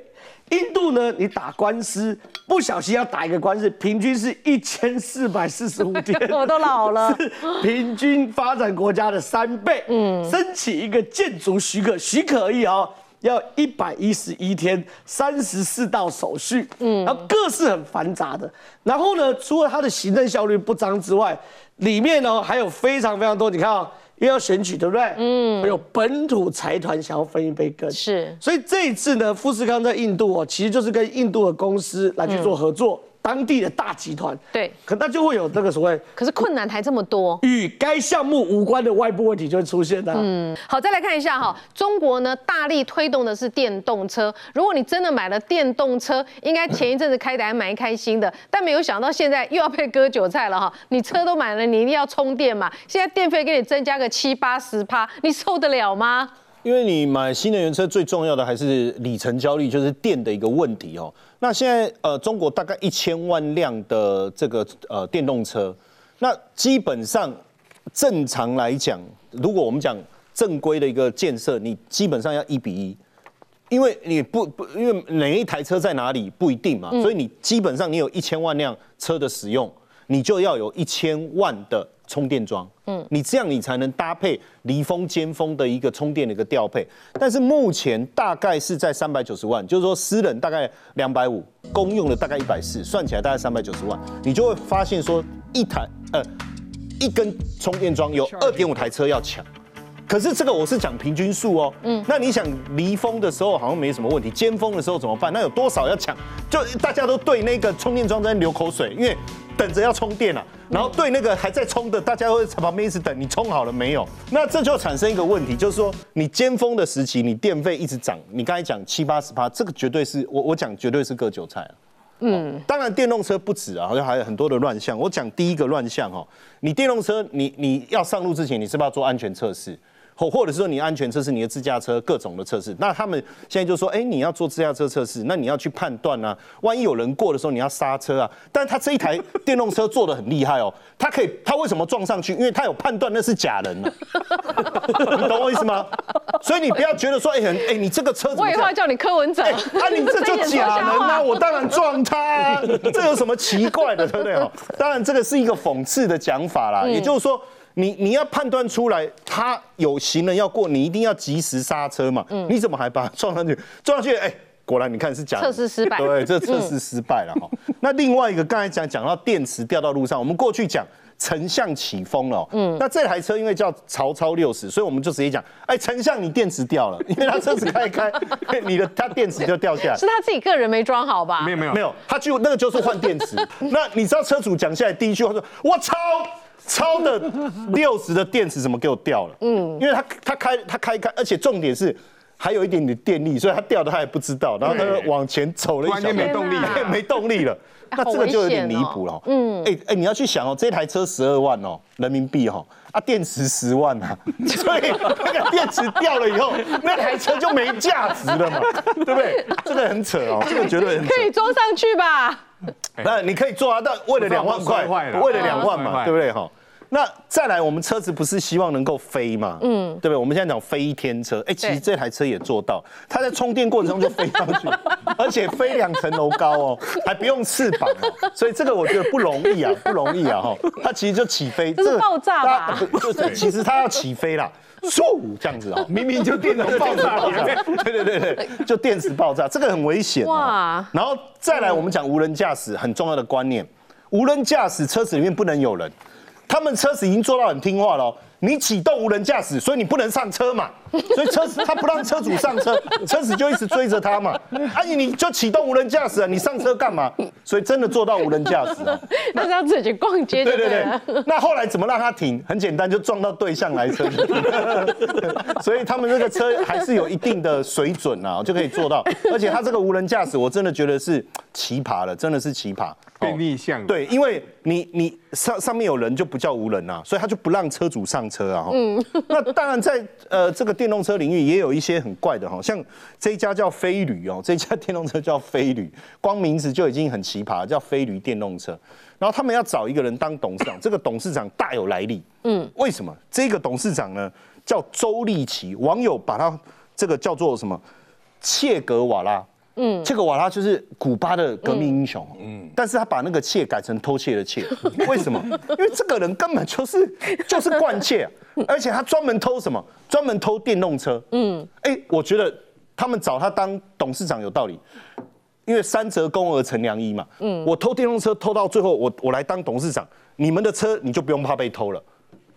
印度呢，你打官司不小心要打一个官司，平均是一千四百四十五天，<laughs> 我都老了，是平均发展国家的三倍。嗯，申请一个建筑许可，许可而已哦。要一百一十一天，三十四道手续，嗯，然后各是很繁杂的。然后呢，除了它的行政效率不彰之外，里面呢还有非常非常多。你看啊，又要选举，对不对？嗯，还有本土财团想要分一杯羹，是。所以这一次呢，富士康在印度哦，其实就是跟印度的公司来去做合作。当地的大集团，对，可那就会有这个所谓，可是困难还这么多，与该项目无关的外部问题就会出现的。嗯，好，再来看一下哈，中国呢大力推动的是电动车。如果你真的买了电动车，应该前一阵子开的还蛮开心的，但没有想到现在又要被割韭菜了哈。你车都买了，你一定要充电嘛，现在电费给你增加个七八十趴，你受得了吗？因为你买新能源车最重要的还是里程焦虑，就是电的一个问题哦。那现在呃，中国大概一千万辆的这个呃电动车，那基本上正常来讲，如果我们讲正规的一个建设，你基本上要一比一，因为你不不，因为哪一台车在哪里不一定嘛，所以你基本上你有一千万辆车的使用，你就要有一千万的。充电桩，嗯，你这样你才能搭配离峰尖峰的一个充电的一个调配，但是目前大概是在三百九十万，就是说私人大概两百五，公用的大概一百四，算起来大概三百九十万，你就会发现说一台呃一根充电桩有二点五台车要抢，可是这个我是讲平均数哦，嗯，那你想离峰的时候好像没什么问题，尖峰的时候怎么办？那有多少要抢？就大家都对那个充电桩在流口水，因为。等着要充电了，然后对那个还在充的，大家会在旁边一直等。你充好了没有？那这就产生一个问题，就是说你尖峰的时期，你电费一直涨。你刚才讲七八十趴，这个绝对是我我讲绝对是割韭菜嗯，当然电动车不止啊，好像还有很多的乱象。我讲第一个乱象哦，你电动车你你要上路之前，你是不是要做安全测试？或或者是说你安全测试你的自驾车各种的测试，那他们现在就说，哎，你要做自驾车测试，那你要去判断啊，万一有人过的时候你要刹车啊。但是他这一台电动车做的很厉害哦，它可以，他为什么撞上去？因为他有判断那是假人呢。<laughs> 你懂我意思吗？所以你不要觉得说，哎，很，哎，你这个车子，我以后要叫你柯文哲，啊，你这就 <laughs> 假人啊，我当然撞他，这有什么奇怪的，对不对？当然这个是一个讽刺的讲法啦，也就是说。你你要判断出来，他有行人要过，你一定要及时刹车嘛。嗯，你怎么还把他撞上去？撞上去，哎，果然你看是假测试失败。对，这测试失败了哈。<laughs> 那另外一个，刚才讲讲到电池掉到路上，我们过去讲丞相起风了。嗯，那这台车因为叫曹操六十，所以我们就直接讲，哎，丞相你电池掉了，<laughs> 因为他车子开开，<laughs> 你的他电池就掉下来。是他自己个人没装好吧？没有没有没有，他就那个就是换电池。那你知道车主讲下来第一句话说，我操！超的六十的电池怎么给我掉了？嗯，因为他他开他开开，而且重点是还有一点点电力，所以他掉的他也不知道，然后他就往前走了一小，没动力，没动力了。那这个就有点离谱了。嗯，哎哎，你要去想哦，这台车十二万哦人民币哈，啊电池十万啊，<laughs> 所以那个电池掉了以后，那台车就没价值了嘛，对不对？这个很扯哦，这个绝对很可以装上去吧？那你可以做啊，但为了两万块，为了两万嘛，对不对哈？那再来，我们车子不是希望能够飞嘛？嗯，对不对？我们现在讲飞天车，哎，其实这台车也做到，它在充电过程中就飞上去，<laughs> 而且飞两层楼高哦，还不用翅膀哦，所以这个我觉得不容易啊，<laughs> 不容易啊哈。它其实就起飞，这是爆炸吧？就是其实它要起飞啦，嗖这样子啊，<laughs> 明明就电池爆炸，对对对对，就电池爆炸，这个很危险哇。然后再来，我们讲无人驾驶很重要的观念，无人驾驶车子里面不能有人。他们车子已经做到很听话了，你启动无人驾驶，所以你不能上车嘛，所以车子 <laughs> 他不让车主上车，车子就一直追着他嘛。阿姨，你就启动无人驾驶啊，你上车干嘛？所以真的做到无人驾驶啊。<laughs> 那是要自己逛街就对对对。对，那后来怎么让他停？很简单，就撞到对向来车。<laughs> 所以他们这个车还是有一定的水准啊，就可以做到。而且他这个无人驾驶，我真的觉得是奇葩了，真的是奇葩。被逆向。对，因为你你上上面有人就不叫无人啊，所以他就不让车主上车啊。嗯，<laughs> 那当然在呃这个电动车领域也有一些很怪的哈，像这一家叫飞旅哦，这一家电动车叫飞旅，光名字就已经很奇葩，叫飞旅电动车。然后他们要找一个人当董事长，<coughs> 这个董事长大有来历。嗯，为什么？这个董事长呢叫周立奇，网友把他这个叫做什么切格瓦拉。嗯，切格瓦拉就是古巴的革命英雄。嗯，但是他把那个窃改成偷窃的窃，为什么？因为这个人根本就是就是惯窃、啊，而且他专门偷什么？专门偷电动车。嗯，哎，我觉得他们找他当董事长有道理。因为三折肱而成良医嘛，嗯，我偷电动车偷到最后，我我来当董事长，你们的车你就不用怕被偷了，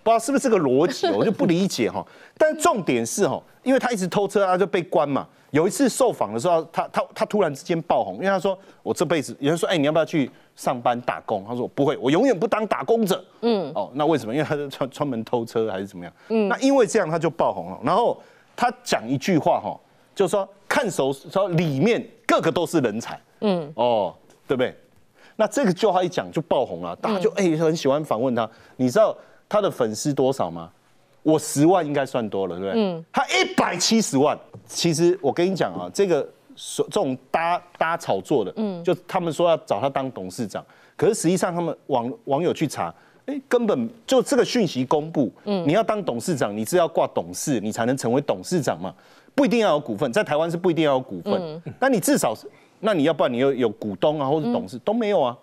不知道是不是这个逻辑，我就不理解哈。<laughs> 但重点是哈，因为他一直偷车，他就被关嘛。有一次受访的时候，他他他突然之间爆红，因为他说我这辈子有人说，哎，你要不要去上班打工？他说不会，我永远不当打工者。嗯，哦，那为什么？因为他是专专门偷车还是怎么样？嗯，那因为这样他就爆红了。然后他讲一句话哈，就说看守说里面个个都是人才。嗯，哦，对不对？那这个就他一讲就爆红了，大家就哎、很喜欢访问他。你知道他的粉丝多少吗？我十万应该算多了，对不对？嗯，他一百七十万。其实我跟你讲啊，这个所这种搭搭炒作的，嗯，就他们说要找他当董事长，可是实际上他们网网友去查，哎，根本就这个讯息公布，嗯，你要当董事长，你是要挂董事，你才能成为董事长嘛，不一定要有股份，在台湾是不一定要有股份，那你至少是，那你要不然你有有股东啊或者董事都没有啊，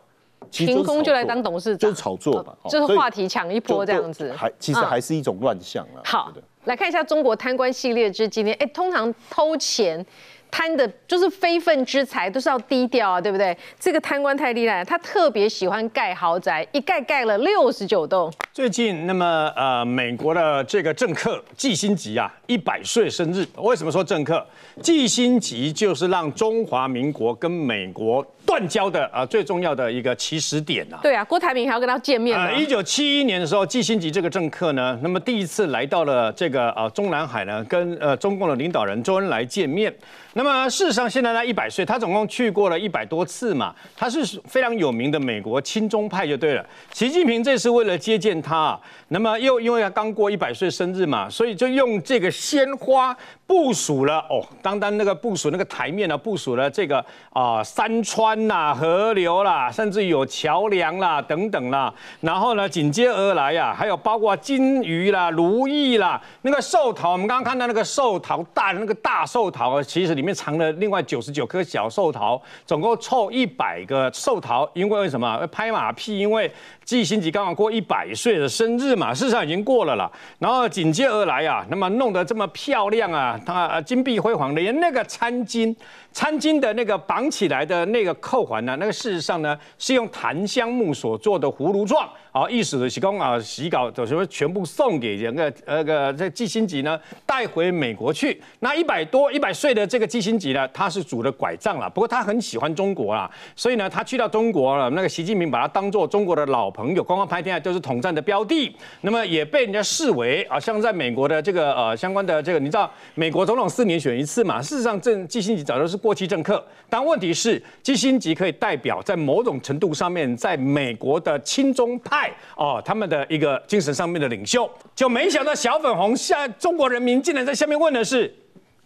凭空就来当董事长，就是炒作吧，哦就是话题抢一波这样子。还其实嗯还是一种乱象啊。好来看一下中国贪官系列之今天，哎，通常偷钱。贪的就是非分之财，都是要低调啊，对不对？这个贪官太厉害了，他特别喜欢盖豪宅，一盖盖了六十九栋。最近，那么呃，美国的这个政客季辛吉啊，一百岁生日。为什么说政客？季辛吉就是让中华民国跟美国断交的啊、最重要的一个起始点啊。对啊，郭台铭还要跟他见面呢。呃，一九七一年的时候，季辛吉这个政客呢，那么第一次来到了这个呃中南海呢，跟呃中共的领导人周恩来见面。那么事实上，现在他一百岁，他总共去过了一百多次嘛，他是非常有名的美国亲中派就对了。习近平这次为了接见他啊，那么又因为他刚过一百岁生日嘛，所以就用这个鲜花部署了哦，单单那个部署那个台面呢，部署了这个啊、山川啦、河流啦，甚至有桥梁啦等等啦，然后呢紧接而来呀、还有包括金鱼啦、如意啦，那个寿桃，我们刚刚看到那个寿桃大的那个大寿桃，其实里面藏了另外九十九颗小寿桃，总共凑一百个寿桃，因为为什么？拍马屁？因为季辛吉刚好过一百岁。生日嘛，事实上已经过了啦。然后紧接而来啊，那么弄得这么漂亮啊，它金碧辉煌的，连那个餐巾。餐巾的那个绑起来的那个扣环呢，那个事实上呢是用檀香木所做的葫芦状，啊，意思的是供啊洗稿的时候全部送给那个那个这季辛吉呢带回美国去。那一百多一百岁的这个季辛吉呢，他是拄着拐杖了，不过他很喜欢中国啦，所以呢他去到中国了，那个习近平把他当做中国的老朋友，光光拍天下都是统战的标的，那么也被人家视为啊，像在美国的这个呃相关的这个，你知道美国总统四年选一次嘛，事实上这季辛吉早就是过气政客，但问题是基辛吉可以代表在某种程度上面，在美国的亲中派哦他们的一个精神上面的领袖，就没想到小粉红下中国人民竟然在下面问的是，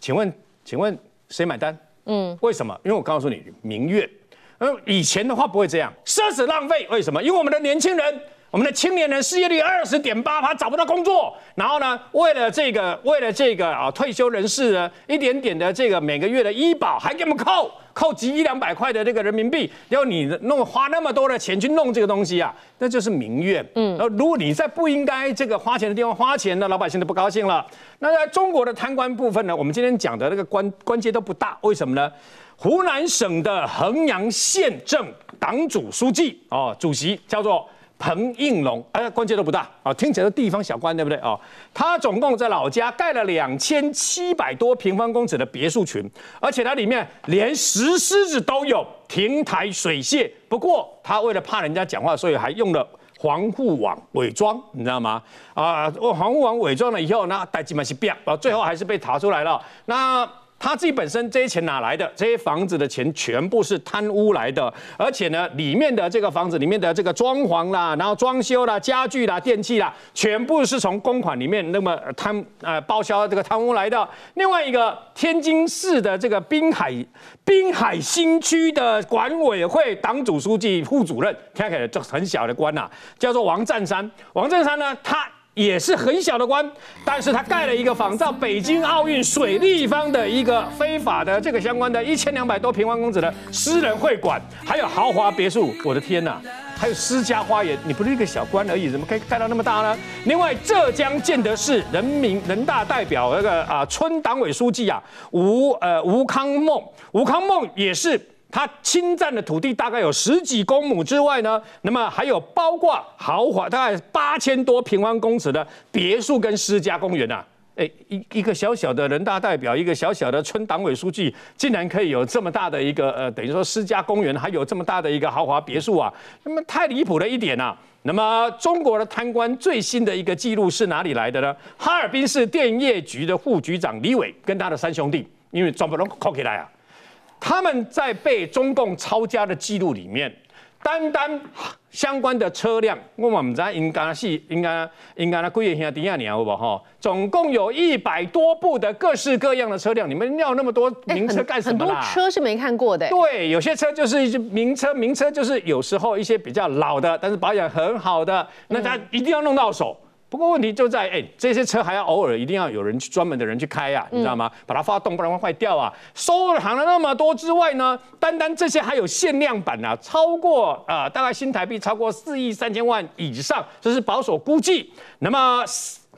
请问请问谁买单？嗯，为什么？因为我告诉你，民怨。嗯，以前的话不会这样，奢侈浪费。为什么？因为我们的年轻人，我们的青年人失业率二十点八趴，找不到工作。然后呢，为了这个，为了这个啊，退休人士呢，一点点的这个每个月的医保还给我们扣，扣几一两百块的这个人民币，然后你弄花那么多的钱去弄这个东西啊，那就是民怨。嗯，然后如果你在不应该这个花钱的地方花钱呢，老百姓都不高兴了。那在中国的贪官部分呢，我们今天讲的那个关关节都不大，为什么呢？湖南省的衡阳县政党组书记哦，主席叫做彭应龙，哎，关键都不大啊，听起来是地方小官，对不对哦？他总共在老家盖了两千七百多平方公尺的别墅群，而且它里面连石狮子都有，亭台水榭。不过他为了怕人家讲话，所以还用了防护网伪装，你知道吗？啊，防护网伪装了以后，那戴基曼是变，啊，最后还是被查出来了。那。他自己本身这些钱哪来的？这些房子的钱全部是贪污来的，而且呢，里面的这个房子里面的这个装潢啦，然后装修啦、家具啦、电器啦，全部是从公款里面那么贪呃报销这个贪污来的。另外一个天津市的这个滨海滨海新区的管委会党组书记、副主任，听起来就很小的官呐，叫做王占山。王占山呢，他。也是很小的官，但是他盖了一个仿照北京奥运水立方的一个非法的这个相关的一千两百多平方公尺的私人会馆，还有豪华别墅，我的天呐，还有私家花园，你不是一个小官而已，怎么可以盖到那么大呢？另外，浙江建德市人民人大代表那个啊村党委书记啊吴呃吴康梦，吴康梦也是。他侵占的土地大概有十几公亩之外呢，那么还有包括豪华大概八千多平方公尺的别墅跟私家公园呐。哎，一一个小小的人大代表，一个小小的村党委书记，竟然可以有这么大的一个呃，等于说私家公园，还有这么大的一个豪华别墅啊，那么太离谱了一点呐。那么中国的贪官最新的一个记录是哪里来的呢？哈尔滨市电业局的副局长李伟跟他的三兄弟，因为全部拢扣起来啊。他们在被中共抄家的记录里面，单单相关的车辆，我们在应该是应该应该那贵一下第二年好不好？总共有一百多部的各式各样的车辆，你们要那么多名车干什么啦？很多车是没看过的。对，有些车就是一些名车，名车就是有时候一些比较老的，但是保养很好的，那他一定要弄到手。不过问题就在，哎，这些车还要偶尔一定要有人去专门的人去开啊，你知道吗？把它发动，不然会坏掉啊。收藏了那么多之外呢，单单这些还有限量版啊，超过啊，大概新台币超过四亿三千万以上，这是保守估计。那么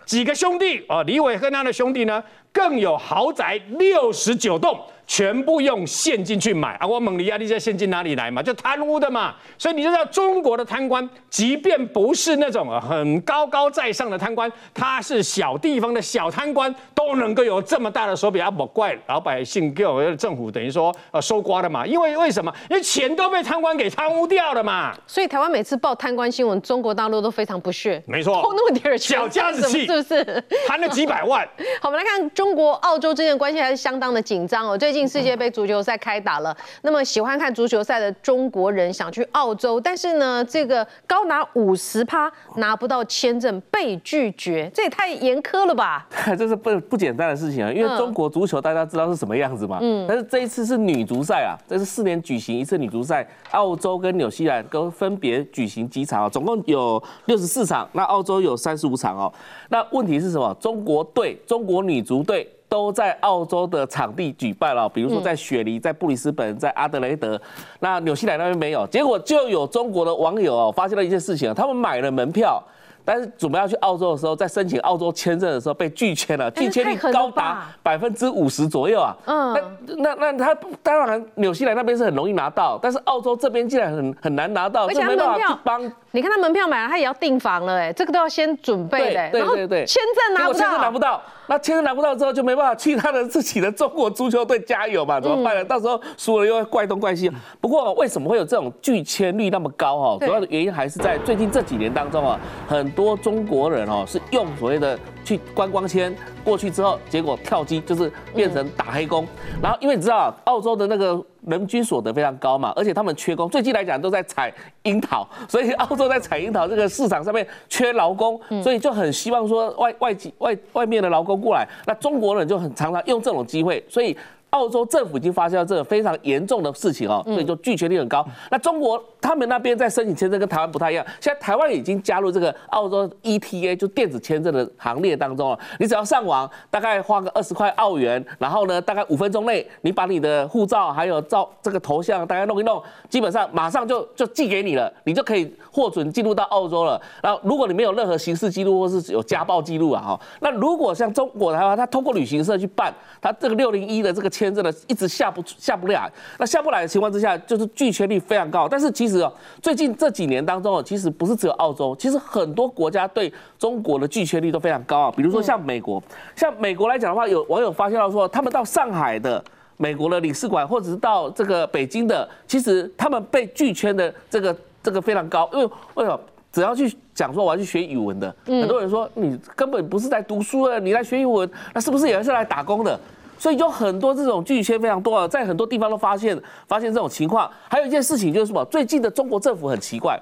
几个兄弟啊，李伟和他的兄弟呢，更有豪宅六十九栋。全部用现金去买啊！我蒙尼亚，利这现金哪里来嘛？就贪污的嘛！所以你就知道中国的贪官，即便不是那种很高高在上的贪官，他是小地方的小贪官，都能够有这么大的手笔啊！不怪老百姓，给我们政府等于说呃收刮的嘛。因为为什么？因为钱都被贪官给贪污掉了嘛。所以台湾每次报贪官新闻，中国大陆都非常不屑。没错，偷那么点钱，小家子气是不是？贪了几百万。<laughs> 好，我们来看中国澳洲之间的关系还是相当的紧张哦。最近世界杯足球赛开打了，那么喜欢看足球赛的中国人想去澳洲，但是呢，这个高达五十趴拿不到签证，被拒绝，这也太严苛了吧？<laughs> 这是不不简单的事情啊，因为中国足球大家知道是什么样子嘛，嗯，但是这一次是女足赛啊，这是四年举行一次女足赛，澳洲跟纽西兰都分别举行几场啊，总共有六十四场，那澳洲有三十五场哦，那问题是什么？中国队，中国女足队。都在澳洲的场地举办了，比如说在雪梨、在布里斯本、在阿德雷德，那纽西兰那边没有，结果就有中国的网友哦发现了一件事情，他们买了门票。但是准备要去澳洲的时候，在申请澳洲签证的时候被拒签了，拒签率高达百分之五十左右啊。嗯，那那那他当然纽西兰那边是很容易拿到，但是澳洲这边竟然很很难拿到，而且门票帮你看他门票买了，他也要订房了，哎，这个都要先准备的。对对对，签证拿不到，签证拿不到，那签证拿不到之后就没办法去他的自己的中国足球队加油嘛？怎么办呢？到时候输了又要怪东怪西。不过为什么会有这种拒签率那么高？哈，主要的原因还是在最近这几年当中啊，很。多中国人哦，是用所谓的去观光签过去之后，结果跳机就是变成打黑工。然后因为你知道，澳洲的那个人均所得非常高嘛，而且他们缺工，最近来讲都在采樱桃，所以澳洲在采樱桃这个市场上面缺劳工，所以就很希望说外外籍外外面的劳工过来。那中国人就很常常用这种机会，所以。澳洲政府已经发现了这个非常严重的事情哦，所以就拒绝率很高。那中国他们那边在申请签证跟台湾不太一样，现在台湾已经加入这个澳洲 ETA 就电子签证的行列当中了。你只要上网，大概花个二十块澳元，然后呢，大概五分钟内，你把你的护照还有照这个头像大概弄一弄，基本上马上就就寄给你了，你就可以获准进入到澳洲了。然后如果你没有任何刑事记录或是有家暴记录啊，哈，那如果像中国的话，他通过旅行社去办，他这个六零一的这个签。圈真的一直下不下不来。那下不来的情况之下，就是拒签率非常高。但是其实哦，最近这几年当中哦，其实不是只有澳洲，其实很多国家对中国的拒签率都非常高啊。比如说像美国，像美国来讲的话，有网友发现到说，他们到上海的美国的领事馆，或者是到这个北京的，其实他们被拒签的这个这个非常高，因为为什么？只要去讲说我要去学语文的，很多人说你根本不是在读书的，你来学语文，那是不是也是来打工的？所以有很多这种拒签非常多啊，在很多地方都发现发现这种情况。还有一件事情就是什么？最近的中国政府很奇怪，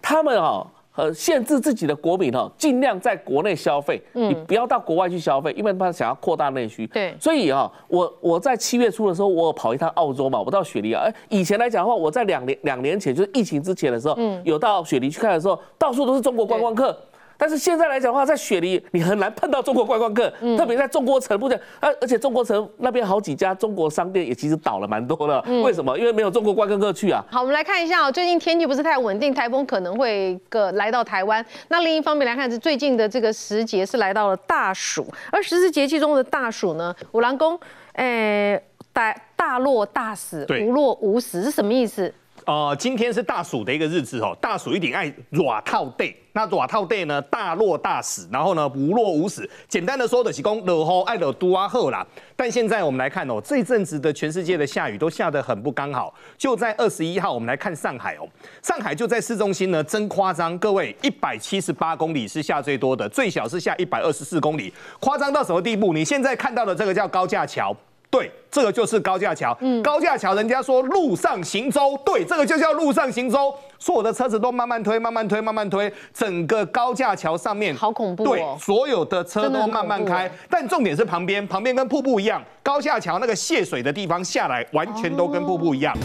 他们啊。呃，限制自己的国民哦，尽量在国内消费，你不要到国外去消费，因为他想要扩大内需。对，所以啊，我我在七月初的时候，我跑一趟澳洲嘛，我到雪梨啊。哎，以前来讲的话，我在两年两年前，就是疫情之前的时候，嗯有到雪梨去看的时候，到处都是中国观光客。但是现在来讲的话，在雪梨你很难碰到中国观光客，特别在中国城不讲，而而且中国城那边好几家中国商店也其实倒了蛮多的。为什么？因为没有中国观光客去啊。好，我们来看一下哦，最近天气不是太稳定，台风可能会个来到台湾。那另一方面来看，是最近的这个时节是来到了大暑，而十四节气中的大暑呢，五郎公，诶，大大落大死，无落无死是什么意思？呃，今天是大暑的一个日子哦，大暑一定爱软套 day，那软套 day 呢，大落大死，然后呢无落无死。简单的说的是讲落雨爱落多啊后啦。但现在我们来看哦，这阵子的全世界的下雨都下得很不刚好。就在二十一号，我们来看上海哦，上海就在市中心呢，真夸张，各位一百七十八公里是下最多的，最小是下一百二十四公里，夸张到什么地步？你现在看到的这个叫高架桥。对，这个就是高架桥。嗯，高架桥，人家说路上行舟，对，这个就叫路上行舟。所有的车子都慢慢推，慢慢推，慢慢推，整个高架桥上面好恐怖。对，所有的车都慢慢开，但重点是旁边，旁边跟瀑布一样，高架桥那个泄水的地方下来，完全都跟瀑布一样。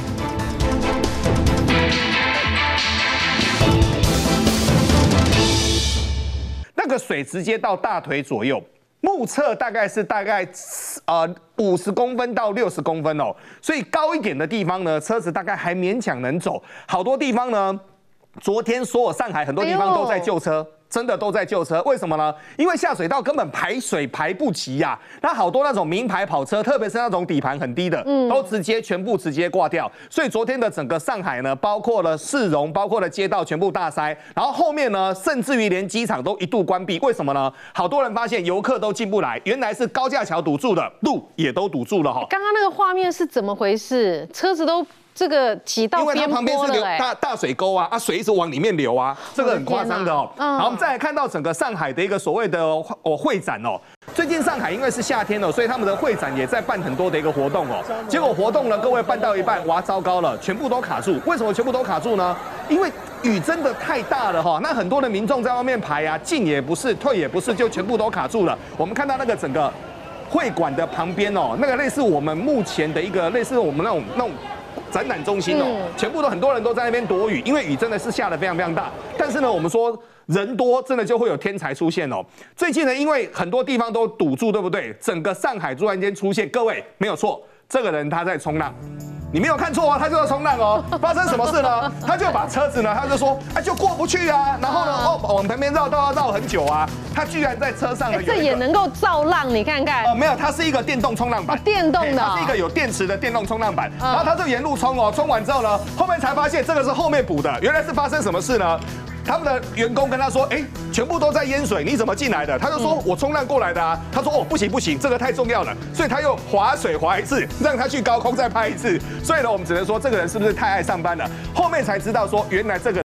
那个水直接到大腿左右。目测大概是大概呃五十公分到六十公分哦，所以高一点的地方呢，车子大概还勉强能走。好多地方呢，昨天所有上海很多地方都在救车。真的都在救车，为什么呢？因为下水道根本排水排不齐呀。那好多那种名牌跑车，特别是那种底盘很低的，都直接全部直接挂掉。所以昨天的整个上海呢，包括了市容，包括了街道，全部大塞。然后后面呢，甚至于连机场都一度关闭。为什么呢？好多人发现游客都进不来，原来是高架桥堵住的，路也都堵住了哈。刚刚那个画面是怎么回事？车子都。这个挤到因为它旁边是流大大水沟啊，啊水一直往里面流啊，这个很夸张的哦。好，我们再来看到整个上海的一个所谓的哦会展哦。最近上海因为是夏天了，所以他们的会展也在办很多的一个活动哦。结果活动呢，各位办到一半，哇，糟糕了，全部都卡住。为什么全部都卡住呢？因为雨真的太大了哈。那很多的民众在外面排啊，进也不是，退也不是，就全部都卡住了。我们看到那个整个会馆的旁边哦，那个类似我们目前的一个类似我们那种那种。展览中心哦，全部都很多人都在那边躲雨，因为雨真的是下的非常非常大。但是呢，我们说人多，真的就会有天才出现哦。最近呢，因为很多地方都堵住，对不对？整个上海突然间出现，各位没有错，这个人他在冲浪。你没有看错哦，他就要冲浪哦。<laughs> 发生什么事呢？他就把车子呢，他就说，哎，就过不去啊。然后呢，哦，往旁边绕，道要绕很久啊。他居然在车上，这也能够造浪，你看看。哦，没有，它是一个电动冲浪板，电动的，它是一个有电池的电动冲浪板。然后他就沿路冲哦，冲完之后呢，后面才发现这个是后面补的。原来是发生什么事呢？他们的员工跟他说：“哎，全部都在淹水，你怎么进来的？”他就说：“我冲浪过来的啊。”他说：“哦，不行不行，这个太重要了。”所以他又划水划一次，让他去高空再拍一次。所以呢，我们只能说这个人是不是太爱上班了？后面才知道说，原来这个